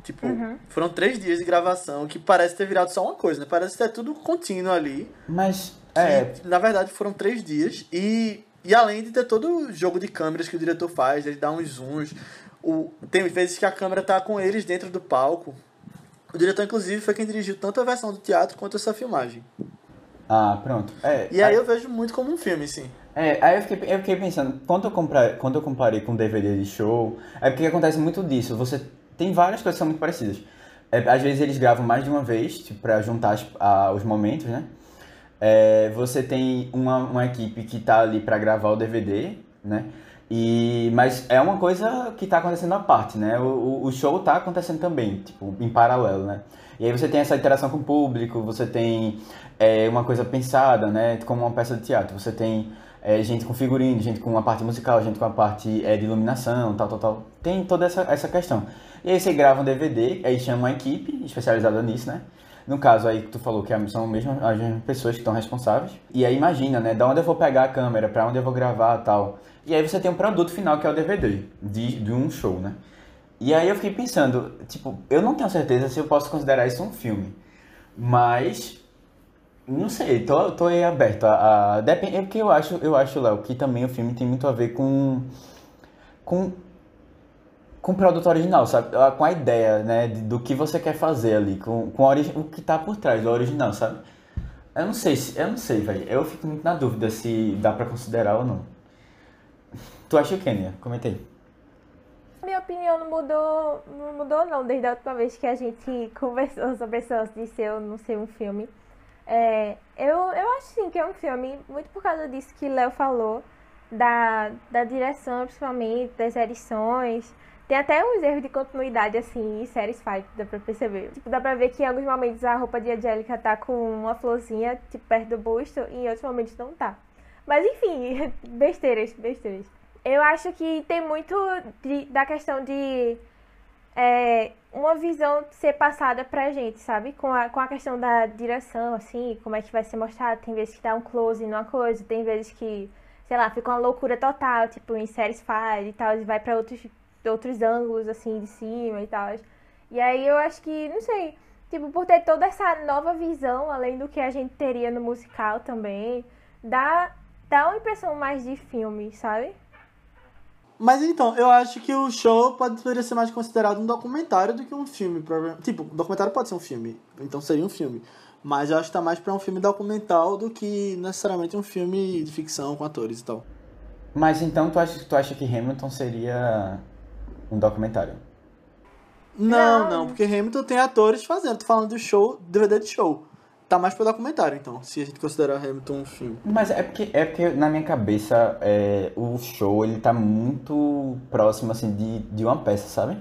Tipo, foram três dias de gravação que parece ter virado só uma coisa, né? Parece ter tudo contínuo ali. mas que, é, Na verdade, foram três dias. E, e além de ter todo o jogo de câmeras que o diretor faz, ele dá uns zooms. O, tem vezes que a câmera tá com eles dentro do palco. O diretor, inclusive, foi quem dirigiu tanto a versão do teatro quanto essa filmagem. Ah, pronto. É, E aí eu vejo muito como um filme, sim. é, aí eu fiquei, eu fiquei pensando, quando eu, comprar, quando eu comparei com DVD de show, é porque acontece muito disso. Você tem várias coisas que são muito parecidas. É, às vezes eles gravam mais de uma vez, tipo, pra juntar as- a- os momentos, né? É, você tem uma, uma equipe que tá ali pra gravar o DVD, né? E, mas é uma coisa que tá acontecendo à parte, né? O, o- show tá acontecendo também, tipo, em paralelo, né? E aí você tem essa interação com o público, você tem é, uma coisa pensada, né? Como uma peça de teatro. Você tem é, gente com figurino, gente com a parte musical, gente com a parte é, de iluminação, tal, tal, tal. Tem toda essa, essa questão. E aí você grava um DVD, aí chama uma equipe especializada nisso, né? No caso aí que tu falou que são mesmo as mesmas pessoas que estão responsáveis. E aí imagina, né? Da onde eu vou pegar a câmera, pra onde eu vou gravar tal. E aí você tem um produto final que é o DVD de, de um show, né? E aí eu fiquei pensando, tipo, eu não tenho certeza se eu posso considerar isso um filme. Mas não sei, tô, tô aí aberto a, a depende, é porque eu acho, eu acho, Léo, que também o filme tem muito a ver com com com o produto original, sabe? Com a ideia, né, do que você quer fazer ali, com, com o que tá por trás do original, sabe? Eu não sei, se, eu não sei, velho. Eu fico muito na dúvida se dá pra considerar ou não. Tu acha o? Comenta aí. Minha opinião não mudou, não mudou não, desde a última vez que a gente conversou sobre esse de ser ou não ser um filme. É, eu, eu acho sim que é um filme, muito por causa disso que Léo falou, da, da direção principalmente, das edições. Tem até uns erros de continuidade, assim, em séries fight, dá pra perceber. Tipo, dá pra ver que em alguns momentos a roupa de Angélica tá com uma florzinha, tipo, perto do busto, e em outros momentos não tá. Mas enfim, besteiras, besteiras. Eu acho que tem muito de- da questão de é, uma visão ser passada pra gente, sabe? Com a, com a questão da direção, assim, como é que vai ser mostrado. Tem vezes que dá um close numa coisa, tem vezes que, sei lá, fica uma loucura total, tipo em séries fire e tal, e vai pra outros, outros ângulos, assim, de cima e tal. E aí eu acho que, não sei, Tipo, por ter toda essa nova visão, além do que a gente teria no musical também, dá, dá uma impressão mais de filme, sabe? Mas então, eu acho que o show pode, poderia ser mais considerado um documentário do que um filme. Tipo, documentário pode ser um filme, então seria um filme. Mas eu acho que tá mais pra um filme documental do que necessariamente um filme de ficção com atores e tal. Mas então tu acha, tu acha que Hamilton seria um documentário? Não, Não. não, porque Hamilton tem atores fazendo. Tô falando do show, DVD de show. Tá mais pra documentário, então, se a gente considerar Hamilton um filme. Mas é porque, é porque na minha cabeça é, o show ele tá muito próximo assim de, de uma peça, sabe?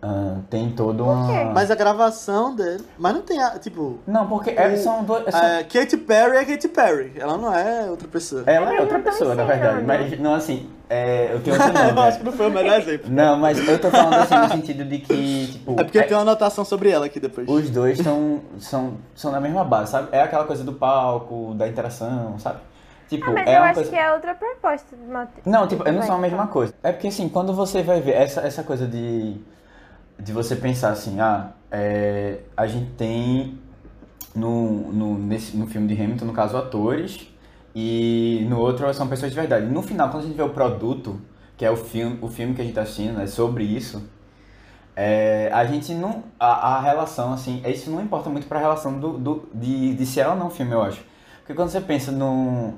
Ah, tem todo uma. Mas a gravação dele. Mas não tem, a, tipo. Não, porque é, O- são duas. são- É, Katy Perry é Katy Perry. Ela não é outra pessoa. Ela é outra tão pessoa, na verdade. Mas não assim. É, eu tenho outro eu nome. acho né? que não foi o melhor exemplo. Não, mas eu tô falando assim no sentido de que, tipo. É porque é- tem uma anotação sobre ela aqui depois. Os dois são, são, são na mesma base, sabe? É aquela coisa do palco, da interação, sabe? Tipo, Ah, mas é eu uma acho coisa. que é outra proposta do Mate- Não, tipo, não são a mesma coisa. É porque assim, quando você vai ver essa, essa coisa de, de você pensar assim, ah, é, a gente tem no, no, nesse, no filme de Hamilton, no caso, atores, e no outro são pessoas de verdade. No final, quando a gente vê o produto, que é o filme, o filme que a gente tá assistindo, né, sobre isso, é, a gente não. A, a relação, assim, isso não importa muito pra relação do, do, de, de se é ou não filme, eu acho. Porque quando você pensa no,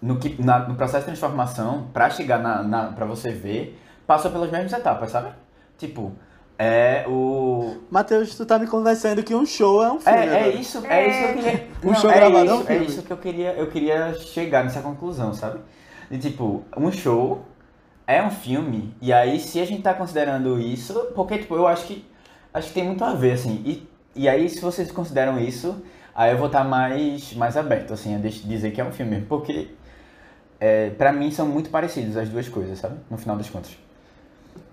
no, que, na- no processo de transformação, pra chegar na, na, pra você ver, passa pelas mesmas etapas, sabe? Tipo, é o. Matheus, tu tá me convencendo que um show é um filme. É, é isso, é isso que eu queria. Um não, show é gravado é um isso, é filme. isso que eu queria, eu queria chegar nessa conclusão, sabe? De tipo, um show é um filme, e aí se a gente tá considerando isso, porque tipo, eu acho que acho que tem muito a ver, assim. E, e aí, se vocês consideram isso, aí eu vou estar mais, mais aberto, assim, a dizer que é um filme. Porque é, pra mim são muito parecidos as duas coisas, sabe? No final das contas.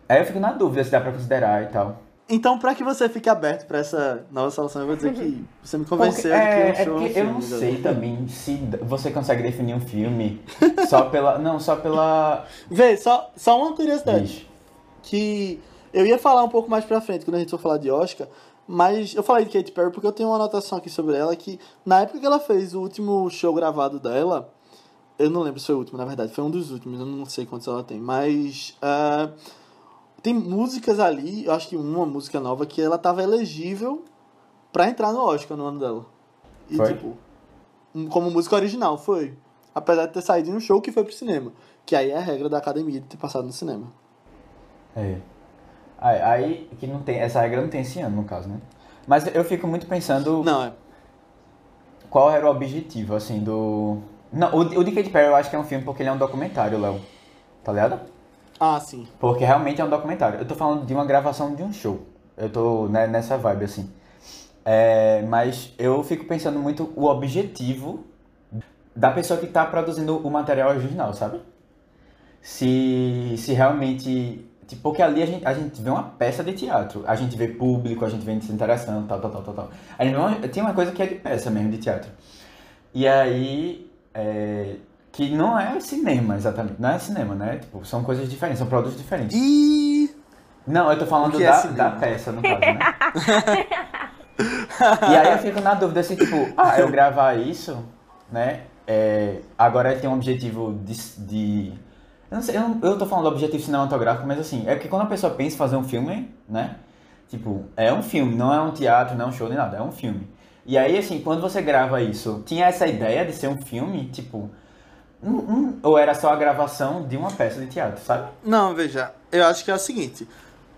Aí eu fico na dúvida se dá pra considerar e tal. Então, pra que você fique aberto pra essa nova solução, eu vou dizer que você me convenceu Porque- de é, que um é show é um filme. eu não sei também se você consegue definir um filme só pela. Não, só pela. Vê, só, só uma curiosidade. Diz. que eu ia falar um pouco mais pra frente quando a gente for falar de Oscar, mas eu falei de Katy Perry porque eu tenho uma anotação aqui sobre ela que na época que ela fez o último show gravado dela, eu não lembro se foi o último, na verdade, foi um dos últimos, eu não sei quantos ela tem, mas ah, tem músicas ali, eu acho que uma música nova que ela tava elegível pra entrar no Oscar no ano dela. E Foi? tipo, como música original, foi. Apesar de ter saído um show que foi pro cinema. Que aí é a regra da academia de ter passado no cinema. É. Aí, aí que não tem. Essa regra não tem esse ano, no caso, né? Mas eu fico muito pensando Não, é. qual era o objetivo, assim, do. Não, o, o de Katy Perry eu acho que é um filme porque ele é um documentário, Léo. Tá ligado? Ah, sim. Porque realmente é um documentário. Eu tô falando de uma gravação de um show. Eu tô né, nessa vibe, assim. É, mas eu fico pensando muito o objetivo da pessoa que tá produzindo o material original, sabe? Se, se realmente. Tipo, porque ali a gente, a gente vê uma peça de teatro. A gente vê público, a gente vê interação, tal, tal, tal, tal, tal. Tem uma coisa que é de peça mesmo, de teatro. E aí. é, que não é cinema, exatamente. Não é cinema, né? Tipo, são coisas diferentes, são produtos diferentes. E. Não, eu tô falando que é da, da peça, no caso, né? e aí eu fico na dúvida, assim, tipo, ah, eu gravar isso, né? é, agora tem um objetivo de... de- eu não sei, eu, não- eu tô falando do objetivo cinematográfico, mas assim, é porque quando a pessoa pensa em fazer um filme, né? Tipo, é um filme, não é um teatro, não é um show, nem nada, é um filme. E aí, assim, quando você grava isso, tinha essa ideia de ser um filme, tipo... hum, hum, ou era só a gravação de uma peça de teatro, sabe? Não, veja, eu acho que é o seguinte.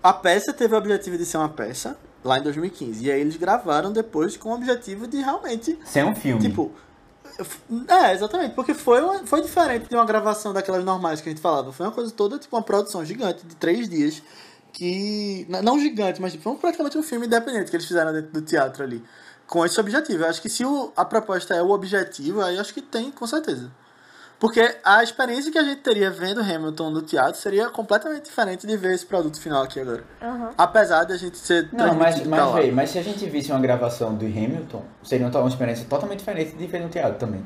A peça teve o objetivo de ser uma peça lá em 2015. E aí eles gravaram depois com o objetivo de realmente. Ser um filme. Tipo. É, exatamente, porque foi, uma- foi diferente de uma gravação daquelas normais que a gente falava. Foi uma coisa toda, tipo, uma produção gigante de três dias. Que. Não gigante, mas tipo, foi praticamente um filme independente que eles fizeram dentro do teatro ali. Com esse objetivo. Eu acho que se o- a proposta é o objetivo, aí eu acho que tem, com certeza. Porque a experiência que a gente teria vendo Hamilton no teatro seria completamente diferente de ver esse produto final aqui agora. Aham. Apesar de a gente ser Não, mas, mas, véi, mas se a gente visse uma gravação do Hamilton, seria uma uma experiência totalmente diferente de ver no teatro também.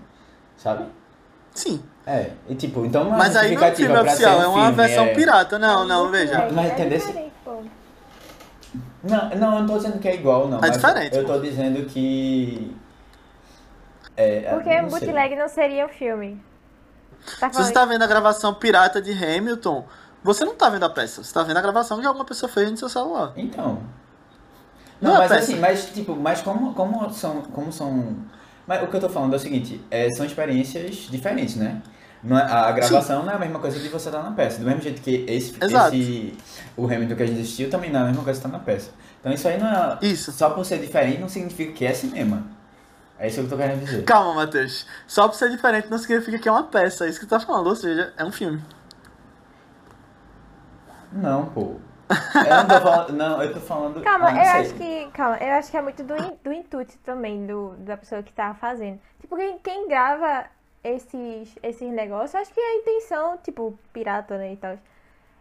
Sabe? Sim. É, e tipo, então não é Mas aí não é justificativa filme oficial, um é uma filme, versão é- pirata. Não, não, veja. É, Mas é entendeu? Não, não, eu não tô dizendo que é igual, não. É mas diferente, Eu tô dizendo que. É, Porque não sei. bootleg não seria um filme. Tá Se você falando tá vendo a gravação pirata de Hamilton, você não tá vendo a peça. Você tá vendo a gravação que alguma pessoa fez no seu celular. Então. Não Não, é mas assim, mas tipo, mas como, como são. Como são. Mas o que eu tô falando é o seguinte, é, são experiências diferentes, né? Não é- a gravação não é a mesma coisa de você estar na peça. Do mesmo jeito que esse, Exato. esse o Hamilton que a gente assistiu também não é a mesma coisa que estar na peça. Então isso aí não é. Isso. Só por ser diferente não significa que é cinema. É isso que eu tô querendo dizer. Calma, Matheus. Só por ser diferente não significa que é uma peça. É isso que tu tá falando. Ou seja, é um filme. Não, pô. Eu não tô falando. Não, eu tô falando. Calma, ah, eu sei. acho que. Calma, eu acho que é muito do, in- do intuito também do, da pessoa que tá fazendo. Tipo, quem, quem grava esses, esses negócios, acho que a intenção, tipo, pirata, né, e tal.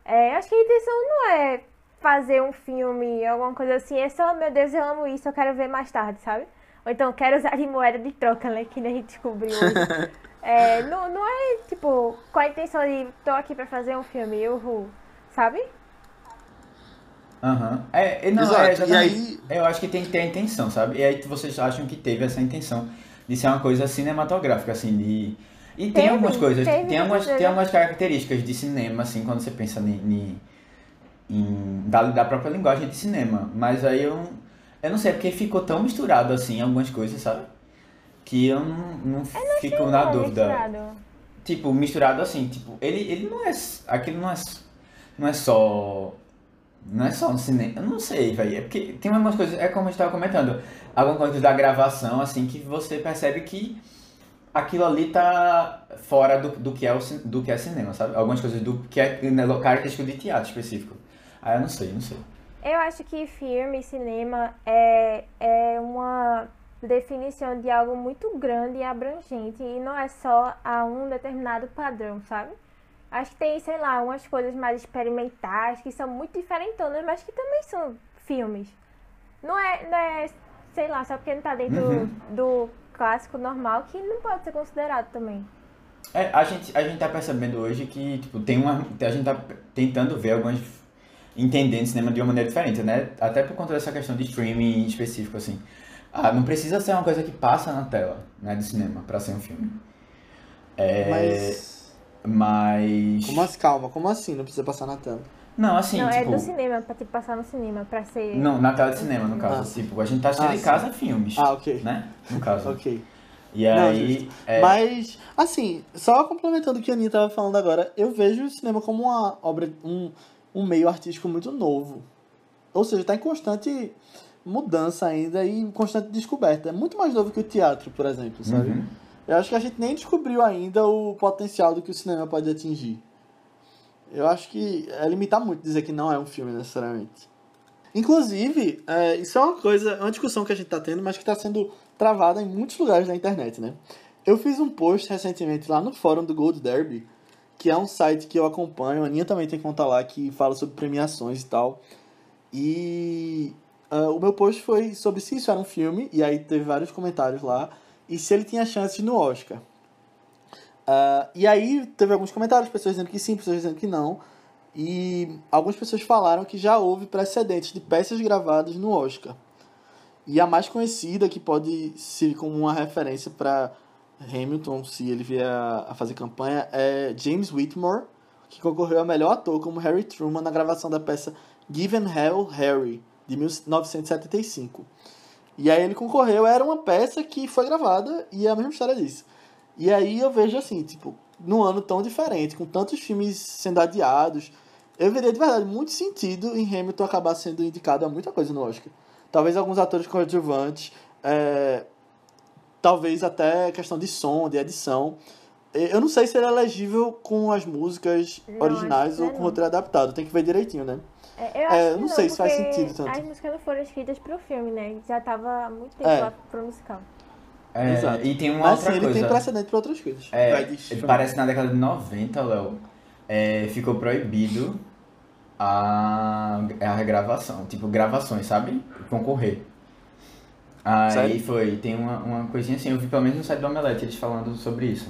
É, acho que a intenção não é fazer um filme, alguma coisa assim, é só, meu Deus, eu amo isso, eu quero ver mais tarde, sabe? Ou então, quero usar de moeda de troca, né, que nem a gente descobriu. É, não, não é, tipo, com a intenção de, tô aqui pra fazer um filme, uhul, sabe? Aham. É, e não, Exato, é e exatamente. aí- Eu acho que tem que ter a intenção, sabe? E aí vocês acham que teve essa intenção de ser uma coisa cinematográfica, assim, de. E tem Teve, algumas coisas, teve, tem, algumas, tem algumas características de cinema, assim, quando você pensa em, em, em- da, da própria linguagem de cinema. Mas aí eu, eu não sei, porque ficou tão misturado, assim, algumas coisas, sabe? Que eu não, não fico na É dúvida. misturado. Tipo, misturado assim, tipo, ele, ele não é. Aquilo não é. Não é só. Não é só um cinema. Eu não sei, velho. É porque tem algumas coisas. É como a gente tava comentando. Algumas coisas da gravação, assim, que você percebe que aquilo ali tá fora do, do, que, é o, do que é cinema, sabe? Algumas coisas do que é né, característico de teatro específico. Ah, eu não sei, não sei. Eu acho que filme e cinema é, é uma definição de algo muito grande e abrangente e não é só a um determinado padrão, sabe? Acho que tem, sei lá, umas coisas mais experimentais que são muito diferentonas, mas que também são filmes. Não é, não é sei lá, só porque não tá dentro Uhum. do clássico normal que não pode ser considerado também. É, a gente, a gente tá percebendo hoje que, tipo, tem uma. A gente tá tentando ver algumas. Entendendo cinema de uma maneira diferente, né? Até por conta dessa questão de streaming específico, assim. Ah, não precisa ser uma coisa que passa na tela, né, de cinema, pra ser um filme. É, Mas. Mas. Como assim? Calma, como assim? Não precisa passar na tela. Não, assim, não, é tipo. do cinema, pra te passar no cinema, pra ser. Não, na tela de cinema, no caso. Ah. Tipo, a gente tá assistindo Ah, em sim. casa filmes. Ah, ok. Né? No caso. Ok. E Não, aí. é, Mas, assim, só complementando o que a Aninha tava falando agora, eu vejo o cinema como uma obra, um, um meio artístico muito novo. Ou seja, tá em constante mudança ainda e em constante descoberta. É muito mais novo que o teatro, por exemplo, sabe? uhum. Eu acho que a gente nem descobriu ainda o potencial do que o cinema pode atingir. Eu acho que é limitar muito dizer que não é um filme necessariamente. Inclusive, é, isso é uma coisa, é uma discussão que a gente está tendo, mas que está sendo travada em muitos lugares da internet, né? Eu fiz um post recentemente lá no fórum do Gold Derby, que é um site que eu acompanho, a Aninha também tem conta lá, que fala sobre premiações e tal. E ah, o meu post foi sobre se isso era um filme, e aí teve vários comentários lá, e se ele tinha chances no Oscar. Ah, e aí teve alguns comentários, pessoas dizendo que sim, pessoas dizendo que não. E algumas pessoas falaram que já houve precedentes de peças gravadas no Oscar. E a mais conhecida, que pode servir como uma referência para Hamilton, se ele vier a fazer campanha, é James Whitmore, que concorreu a melhor ator como Harry Truman na gravação da peça Given Hell Harry, de 1975. E aí ele concorreu, era uma peça que foi gravada e é a mesma história disso. E aí eu vejo assim, tipo, num ano tão diferente, com tantos filmes sendo adiados, eu veria de verdade muito sentido em Hamilton acabar sendo indicado a muita coisa no Oscar. Talvez alguns atores coadjuvantes, é, talvez até questão de som, de edição. Eu não sei se ele é elegível com as músicas Não, originais ou não é com não. roteiro adaptado. Tem que ver direitinho, né? É, eu É, acho que não sei se faz sentido tanto. As músicas não foram escritas pro filme, né? Já tava há muito tempo É. lá pro musical. É, Exato. E tem uma Mas outra sim, ele coisa. tem precedente para outras coisas. É, parece que na década de 90, Léo, é, ficou proibido a, a regravação, tipo, gravações, sabe? Concorrer. Aí Sério? foi, tem uma, uma coisinha assim, eu vi pelo menos no site do Omelete eles falando sobre isso.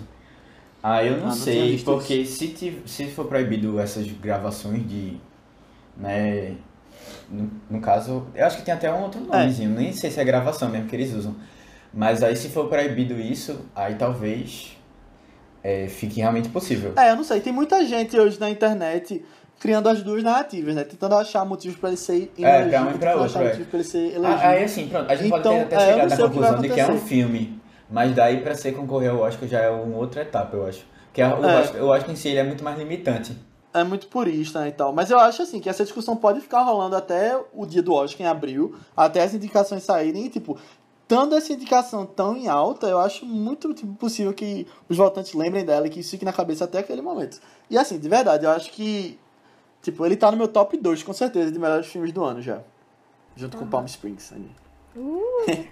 Aí eu não, Ah, não sei, porque se, tiv- se for proibido essas gravações de, né, no, no caso, eu acho que tem até um outro nomezinho, nem sei se é gravação mesmo que eles usam. Mas aí se for proibido isso, aí talvez é, fique realmente possível. É, eu não sei. Tem muita gente hoje na internet criando as duas narrativas, né? Tentando achar motivos pra ele ser É, pra um e pra outro, achar é. motivos pra ele ser elegível. Ah, aí assim, pronto, a gente Então, pode ter até é, eu chegar na que conclusão de que é um filme, mas daí pra ser concorrer ao Oscar já é uma outra etapa, eu acho. Que a- o, É. Oscar, o Oscar em si ele é muito mais limitante. é muito purista né, e tal. Mas eu acho assim que essa discussão pode ficar rolando até o dia do Oscar em abril, até as indicações saírem e, tipo, estando essa indicação tão em alta, eu acho muito tipo, possível que os votantes lembrem dela e que isso fique na cabeça até aquele momento. E assim, de verdade, eu acho que. Tipo, ele tá no meu top 2, com certeza, de melhores filmes do ano já. Junto com Palm Springs. ali.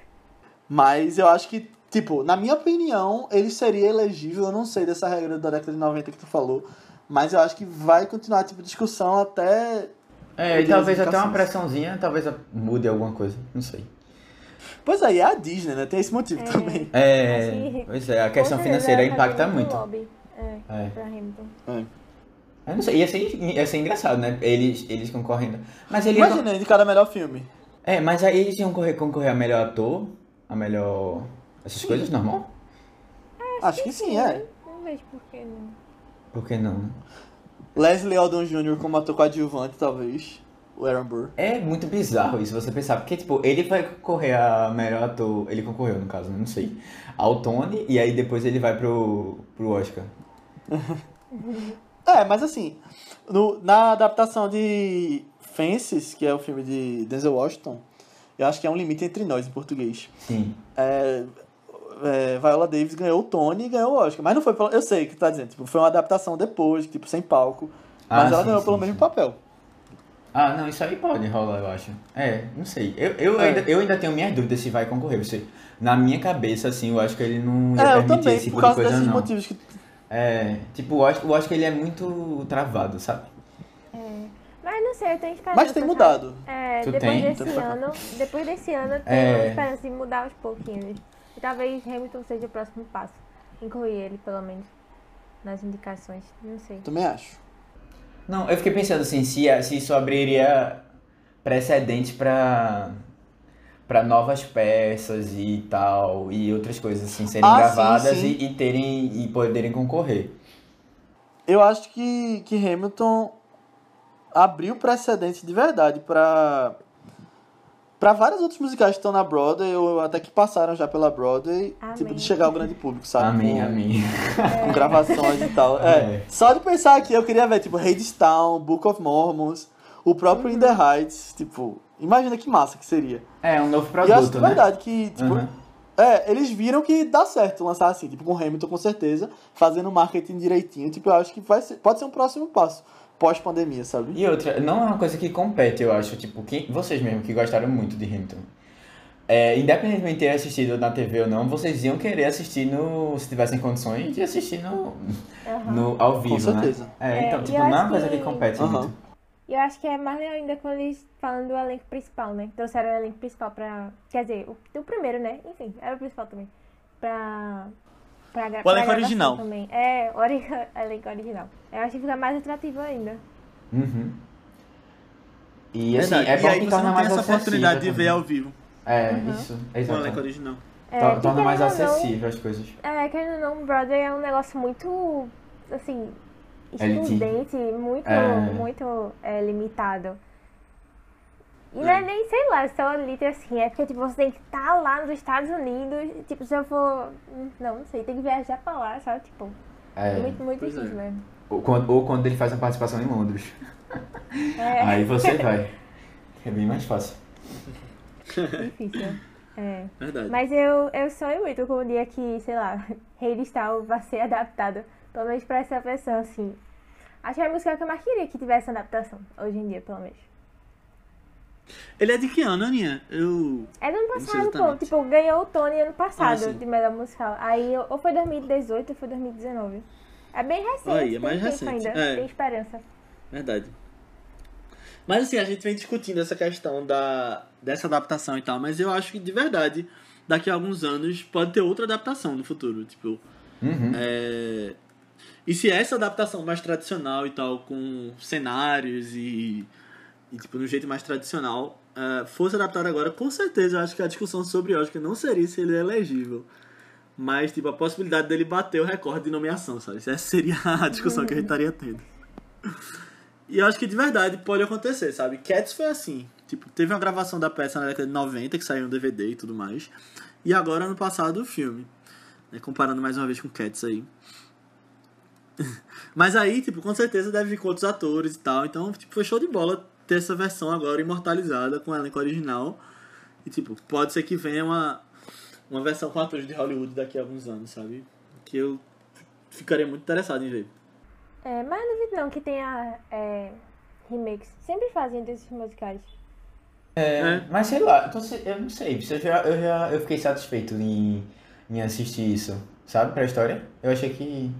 Mas eu acho que, tipo, na minha opinião, ele seria elegível. Eu não sei dessa regra da década de 90 que tu falou. Mas eu acho que vai continuar, tipo, discussão até. É, e talvez até uma pressãozinha, talvez mude alguma coisa, não sei. Pois aí, é a Disney, né? Tem esse motivo É. também. É, pois é, a questão financeira impacta fazer muito. lobby, É, É. pra Hamilton. Eu não sei, ia ser, ia ser engraçado, né? Eles, eles concorrendo. Mas ele Imagina, indicado a melhor filme. É, mas aí eles iam concorrer, concorrer a melhor ator, a melhor. essas coisas normal? Acho que sim, é. Não vejo por que não. Por que não, né? Leslie Odom Jr. como ator coadjuvante, talvez. O Aaron Burr. É muito bizarro isso você pensar, porque tipo, ele vai concorrer a melhor ator, ele concorreu no caso, né? não sei, ao Tony, e aí depois ele vai pro, pro Oscar. É, mas assim, no- na adaptação de Fences, que é o filme de Denzel Washington, eu acho que é um limite entre nós em português. Sim. É, é, Viola Davis ganhou o Tony e ganhou o Oscar. Mas não foi pelo. Eu sei o que tá dizendo. Tipo, foi uma adaptação depois, tipo, sem palco. Ah, Mas ela sim, ganhou sim, pelo sim. mesmo papel. Ah, não, isso aí pode rolar, eu acho. É, não sei. Eu, eu, É. ainda, eu ainda tenho minhas dúvidas se vai concorrer. Você, na minha cabeça, assim, eu acho que ele não ia É, eu também, esse tipo por de causa coisa, desses não. motivos que. É, tipo, eu acho, eu acho que ele é muito travado, sabe? É. Mas não sei, eu tenho esperança. Mas tem sabe? mudado. É, Tu depois tem? desse Então, ano, depois desse ano eu tenho É. esperança de mudar aos pouquinhos. E talvez Hamilton seja o próximo passo. Incluir ele, pelo menos, nas indicações. Não sei. Também acho. Não, eu fiquei pensando assim, se, se isso abriria precedente pra para novas peças e tal, e outras coisas assim, serem Ah, sim, gravadas sim. E, e terem e poderem concorrer. Eu acho que, que Hamilton abriu precedente de verdade pra. Pra vários outros musicais que estão na Broadway, ou até que passaram já pela Broadway, Amém. tipo, de chegar ao grande público, sabe? Amém, Com- amém. com gravações e tal. É. É. Só de pensar aqui, eu queria ver, tipo, Hadestown, Book of Mormons, o próprio In the Heights, tipo, imagina que massa que seria. É um novo e eu acho produto, né? verdade que, tipo, Uhum. é, eles viram que dá certo lançar assim, tipo, com Hamilton com certeza, fazendo marketing direitinho, tipo, eu acho que vai ser, pode ser um próximo passo, pós-pandemia, sabe? E outra, não é uma coisa que compete, eu acho, tipo, quem, vocês mesmo que gostaram muito de Hamilton. É, independentemente de ter assistido na TV ou não, vocês iam querer assistir no. Se tivessem condições de assistir no, Aham. no ao vivo, certeza. né? É, É, então, e tipo, não é uma coisa que que- compete Aham. muito. E eu acho que é mais legal ainda quando eles falam do elenco principal, né? Trouxeram o elenco principal pra. Quer dizer, o, o primeiro, né? Enfim, era o principal também. Pra. Pra, O pra elenco original. Também. É, o ori- elenco original. Eu acho que fica mais atrativo ainda. Uhum. E assim, Verdade. é bom e aí que você torna não tem mais essa oportunidade de acessível ver também. ao vivo É, Uhum. isso, com o elenco exato. original. É, Torna mais ou não, acessível as coisas. É, querendo ou não, Broadway é um negócio muito, assim, Excludente, muito, É. muito é, limitado. E não é nem, sei lá, só elite assim, é porque tipo, você tem que estar lá nos Estados Unidos, tipo, se eu for, não, não sei, tem que viajar pra lá, sabe, tipo, É. muito, muito pois difícil é. mesmo. Ou, quando, ou quando ele faz uma participação em Londres. É, Aí você vai. É bem mais fácil. difícil. É. Verdade. Mas eu, eu sonho muito com o dia que, sei lá, Rei Star vai ser adaptado, pelo menos pra essa versão, assim. Acho que é a música que eu mais queria que tivesse adaptação, hoje em dia, pelo menos. Ele é de que ano, Aninha? Eu... É do ano passado, pô. Tipo, ganhou o Tony ano passado Ah, de melhor musical. Aí, ou foi 2018 ou foi 2019. É bem recente. Aí, é mais recente, ainda. é. Tem esperança. Verdade. Mas assim, a gente vem discutindo essa questão da, dessa adaptação e tal, mas eu acho que de verdade, daqui a alguns anos, pode ter outra adaptação no futuro. Tipo, Uhum. é... E se essa adaptação mais tradicional e tal, com cenários e e tipo, no jeito mais tradicional, uh, fosse adaptado agora, com certeza eu acho que a discussão sobre Oscar não seria se ele é elegível. Mas, tipo, a possibilidade dele bater o recorde de nomeação, sabe? Essa seria a discussão que a gente estaria tendo. E eu acho que de verdade pode acontecer, sabe? Cats foi assim. Tipo, teve uma gravação da peça na década de 90, que saiu no DVD e tudo mais. E agora, no passado, o filme. Né? Comparando mais uma vez com Cats aí. Mas aí, tipo, com certeza deve vir com outros atores e tal. Então, tipo, foi show de bola ter essa versão agora imortalizada com o elenco original. E, tipo, pode ser que venha uma, uma versão com atores de Hollywood daqui a alguns anos, sabe? Que eu ficaria muito interessado em ver. É, mas não duvido não que tenha é, remakes. Sempre fazem desses musicais. É, É. mas sei lá, então, eu não sei, eu já, eu já eu fiquei satisfeito em, em assistir isso, sabe, pra história. Eu achei que,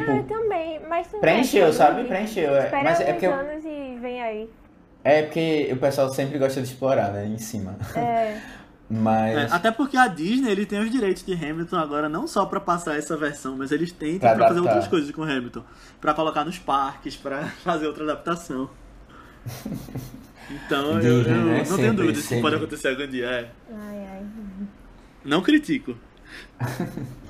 tipo, eu também, mas não preencheu, é, sabe? Preencheu. É, mas é porque, eu- anos e vem aí. é porque o pessoal sempre gosta de explorar, né, em cima. É, Mas, É, até porque a Disney ele tem os direitos de Hamilton agora não só pra passar essa versão, mas eles Pra pra fazer outras coisas com o Hamilton, Pra colocar nos parques, pra fazer outra adaptação. Então eu, Disney, eu né? não tenho Sempre, dúvida se pode acontecer algum dia. É. ai, ai. Não critico.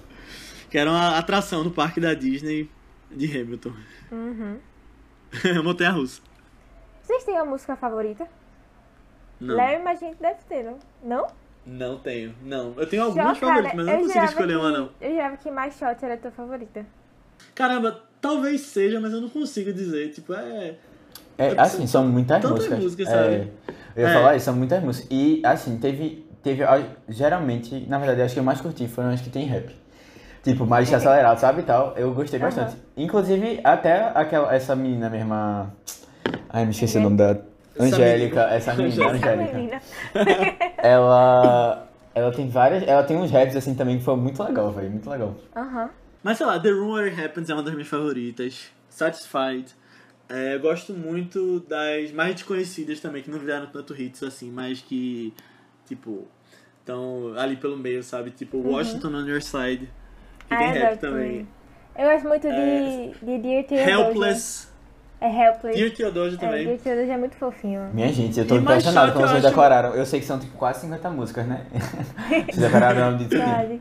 que era uma atração no parque da Disney de Hamilton. Uhum. Montanha russa. Vocês têm uma música favorita? Não. Léo, imagino que deve ter, não? Não? Não tenho. Não. Eu tenho algumas Shot, favoritas, cara, mas eu não consigo escolher que, uma, não. Eu jurava que mais shot era a tua favorita. Caramba, talvez seja, mas eu não consigo dizer. Tipo, é. é, assim, são muitas músicas. músicas, é, sabe? eu ia É. falar isso, são muitas músicas. E, assim, teve, teve, geralmente, na verdade, acho que eu mais curti foram as que tem rap. Tipo, mais acelerado, sabe, e tal. Eu gostei bastante. Inclusive, até aquela, essa menina mesmo, a... Ai, me esqueci o nome da... Angélica, essa menina, Essa Angélica. menina. Ela... Ela tem várias... Ela tem uns raps, assim, também, que foi muito legal, velho. Muito legal. Aham. Mas sei lá, The Room Where It Happens é uma das minhas favoritas. Satisfied. É, eu gosto muito das mais desconhecidas também, que não viraram tanto hits assim, mas que, tipo, estão ali pelo meio, sabe? Tipo, Washington on Your Side. Que Ah, tem eu rap gosto também. Eu gosto muito de, É, de Dear Theodosia. Helpless. É Helpless. Dear Theodosia É, também. Dear Theodosia é muito fofinho. Minha gente, eu tô impressionado como eu vocês acho- decoraram. Eu sei que são, tipo, quase 50 músicas, né? Vocês decoraram o nome de tudo.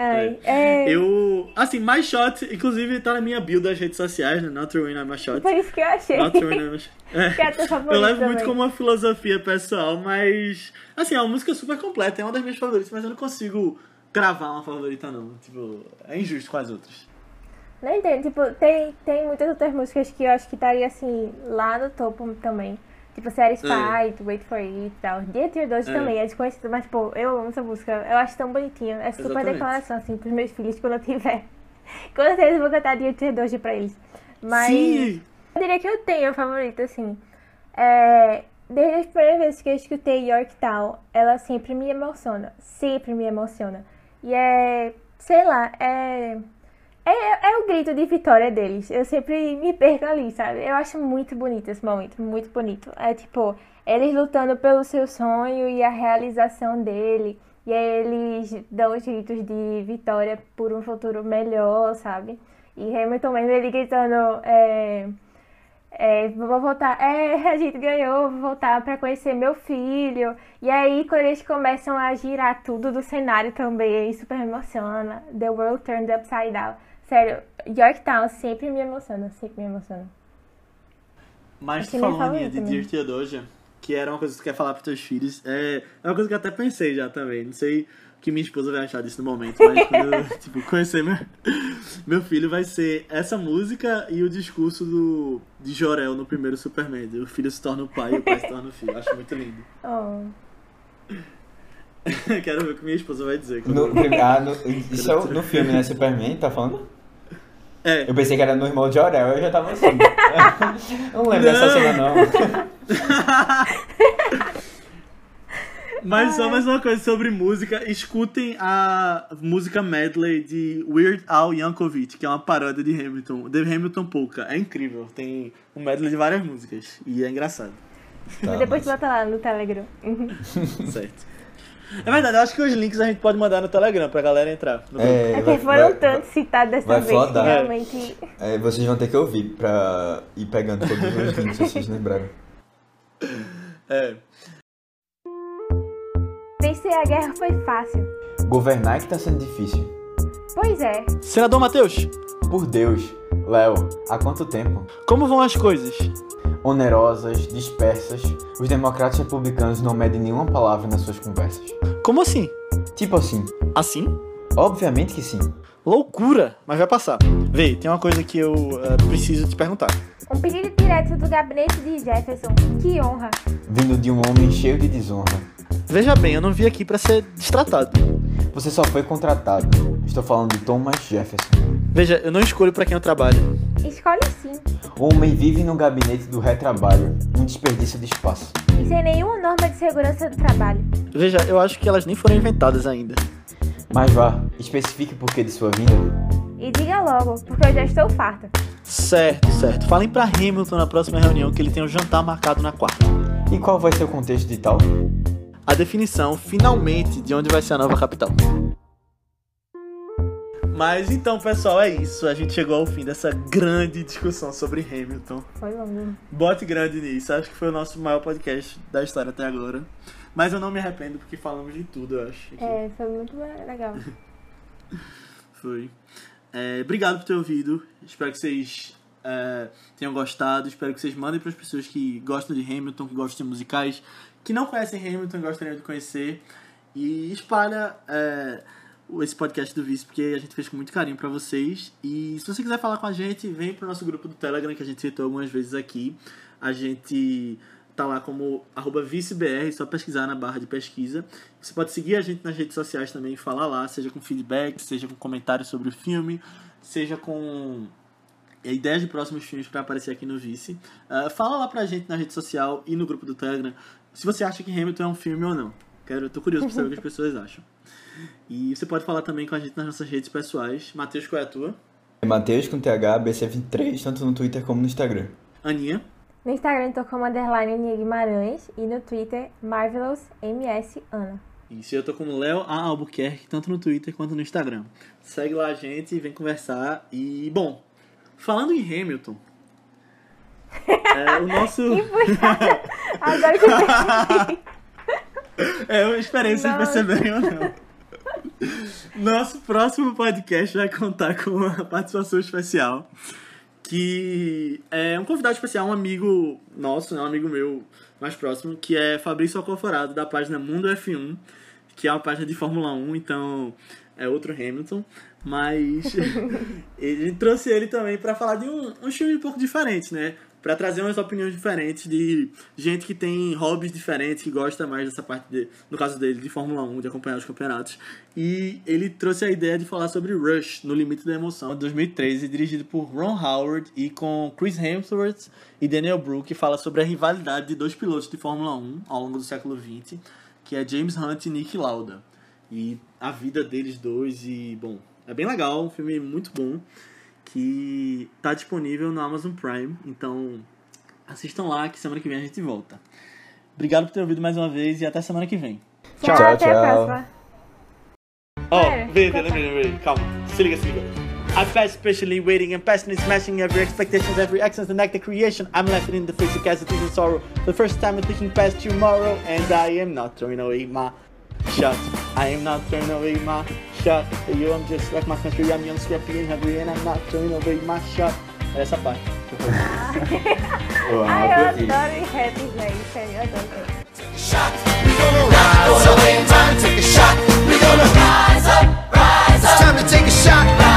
Ai, é... Eu. Assim, My Shot, inclusive, tá na minha build das redes sociais, né? Not to Ruin My Shot. Por isso que eu achei. Not to Ruin My Shot. É. É Eu levo muito também. como uma filosofia pessoal, mas. Assim, é uma música super completa, é uma das minhas favoritas, mas eu não consigo cravar uma favorita, não. Tipo, é injusto com as outras. Não entendo, tipo, tem, tem muitas outras músicas que eu acho que estaria assim, lá no topo também. Tipo, Satisfied, Wait for It e tal. Dear Theodosia É. também é desconhecido, mas, pô, eu amo essa música. Eu acho tão bonitinha. É super Exatamente. declaração, assim, pros meus filhos quando eu tiver. Com certeza eu vou cantar Dear Theodosia pra eles. Mas. Sim! Eu diria que eu tenho a favorita, assim. É, desde as primeiras vezes que eu escutei Yorktown, ela sempre me emociona. Sempre me emociona. E é. Sei lá, é. É, é o grito de vitória deles. Eu sempre me perco ali, sabe? Eu acho muito bonito esse momento, muito bonito. É tipo, eles lutando pelo seu sonho e a realização dele. E aí eles dão os gritos de vitória por um futuro melhor, sabe? E Hamilton mesmo, ele gritando. É, é, vou voltar, é, a gente ganhou, vou voltar pra conhecer meu filho. E aí, quando eles começam a girar tudo do cenário também, super me emociona. The World Turned Upside Down. Sério, Yorktown sempre me emociona, sempre me emociona. Mas tu favorita de Dear Theodosia, que era uma coisa que tu quer falar pros teus filhos, é, é uma coisa que eu até pensei já também. Não sei que minha esposa vai achar disso no momento, mas quando eu tipo, conhecer meu, meu filho, vai ser essa música e o discurso do, de Jorel no primeiro Superman. O filho se torna o pai e o pai se torna o filho. Acho muito lindo. Oh. Quero ver o que minha esposa vai dizer. No, eu- ah, no, isso é o- no filme, né? Superman, tá falando? É, Eu pensei que era no irmão de Orel, eu já tava assim. Não lembro dessa Não. cena, não. Mas só mais uma coisa sobre música. Escutem a música medley de Weird Al Yankovic, que é uma paródia de Hamilton, The Hamilton Polka. É incrível. Tem um medley de várias músicas. E é engraçado. Tá, Depois mas- bota lá no Telegram. Certo. É verdade, eu acho que os links a gente pode mandar no Telegram pra galera entrar. É, É porque foram vai- tantos citados dessa vai vez flodar. que realmente. É, vocês vão ter que ouvir pra ir pegando todos os links, se vocês lembrarem. É. Vencer a guerra foi fácil. Governar é que tá sendo difícil. Pois é. Senador Matheus, Por Deus, Léo, há quanto tempo? como vão as coisas? Onerosas, dispersas, os democratas republicanos não medem nenhuma palavra nas suas conversas. Como assim? Tipo assim, Assim? obviamente que sim. Loucura, mas vai passar. Vê, tem uma coisa que eu eh, preciso te perguntar. Um pedido direto do gabinete de Jefferson. Que honra. Vindo de um homem cheio de desonra. Veja bem, eu não vim aqui pra ser destratado. Você só foi contratado. Estou falando de Thomas Jefferson. Veja, eu não escolho pra quem eu trabalho. Escolhe sim. O homem vive no gabinete do retrabalho, um desperdício de espaço. E sem nenhuma norma de segurança do trabalho. Veja, eu acho que elas nem foram inventadas ainda. Mas vá, especifique o porquê de sua vinda. E diga logo, porque eu já estou farta. Certo, certo. Falem pra Hamilton na próxima reunião que ele tem um jantar marcado na quarta. E qual vai ser o contexto de tal? A definição, finalmente, de onde vai ser a nova capital. Mas então, pessoal, é isso. A gente chegou ao fim dessa grande discussão sobre Hamilton. Foi longo. Bote grande nisso. Acho que foi o nosso maior podcast da história até agora. Mas eu não me arrependo porque falamos de tudo, eu acho. É, foi muito legal. Foi. É, obrigado por ter ouvido. Espero que vocês é, tenham gostado. Espero que vocês mandem para as pessoas que gostam de Hamilton, que gostam de musicais, que não conhecem Hamilton gostariam de conhecer. E espalha é, esse podcast do Vice, porque a gente fez com muito carinho para vocês. E se você quiser falar com a gente, vem pro nosso grupo do Telegram, que a gente citou algumas vezes aqui. A gente tá lá como arroba vicebr, só pesquisar na barra de pesquisa. Você pode seguir a gente nas redes sociais também e falar lá, seja com feedback, seja com comentários sobre o filme, seja com ideias de próximos filmes para aparecer aqui no Vice. Ah, fala lá pra gente na rede social e no grupo do Telegram se você acha que Hamilton é um filme ou não. Quero, eu tô curioso pra saber o que as pessoas acham. E você pode falar também com a gente nas nossas redes pessoais. Matheus, qual é a tua? Mateus com TH, BC23, tanto no Twitter como no Instagram. Aninha. No Instagram tô como underline Aninha Guimarães e no Twitter Marvelous MS Ana. Isso, eu tô como Léo A. Albuquerque, tanto no Twitter quanto no Instagram. Segue lá a gente, vem conversar. E, bom, falando em Hamilton, é, o nosso. Agora que eu percebi. É, eu esperei vocês perceberem ou não. Nosso próximo podcast vai contar com uma participação especial. Que é um convidado especial, um amigo nosso, né, um amigo meu mais próximo, que é Fabrício Alcoforado, da página Mundo F1, que é uma página de Fórmula 1, então é outro Hamilton. Mas ele trouxe ele também para falar de um, um filme um pouco diferente, né? Pra trazer umas opiniões diferentes de gente que tem hobbies diferentes, que gosta mais dessa parte, de, no caso dele, de Fórmula 1, de acompanhar os campeonatos. E ele trouxe a ideia de falar sobre Rush, No Limite da Emoção, de 2013, dirigido por Ron Howard e com Chris Hemsworth e Daniel Bru, que fala sobre a rivalidade de dois pilotos de Fórmula 1 ao longo do século XX, que é James Hunt e Nick Lauda. E a vida deles dois e, bom, é bem legal, um filme muito bom que tá disponível no Amazon Prime, então assistam lá que semana que vem a gente volta. Obrigado por ter ouvido mais uma vez e até semana que vem. Tchau, até a tchau. próxima. Pera, vê, tá, lembrei, lembrei, calma, se liga, se liga. I fast patiently waiting and passionately smashing every expectation, every excellence and act of creation. I'm laughing in the face of casualties and sorrow. The first time I'm thinking past tomorrow, and I am not throwing away my shut. I am not turning away my shut. You, I'm just like my country. I'm young, scrappy, and hungry, and I'm not turning away my shut. Essa parte. Uau, I adoro rap, velho. Sério, eu adoro rap. Shut, gonna rise up. Time to take a shot. We gonna rise up, rise up. It's time to take a shot.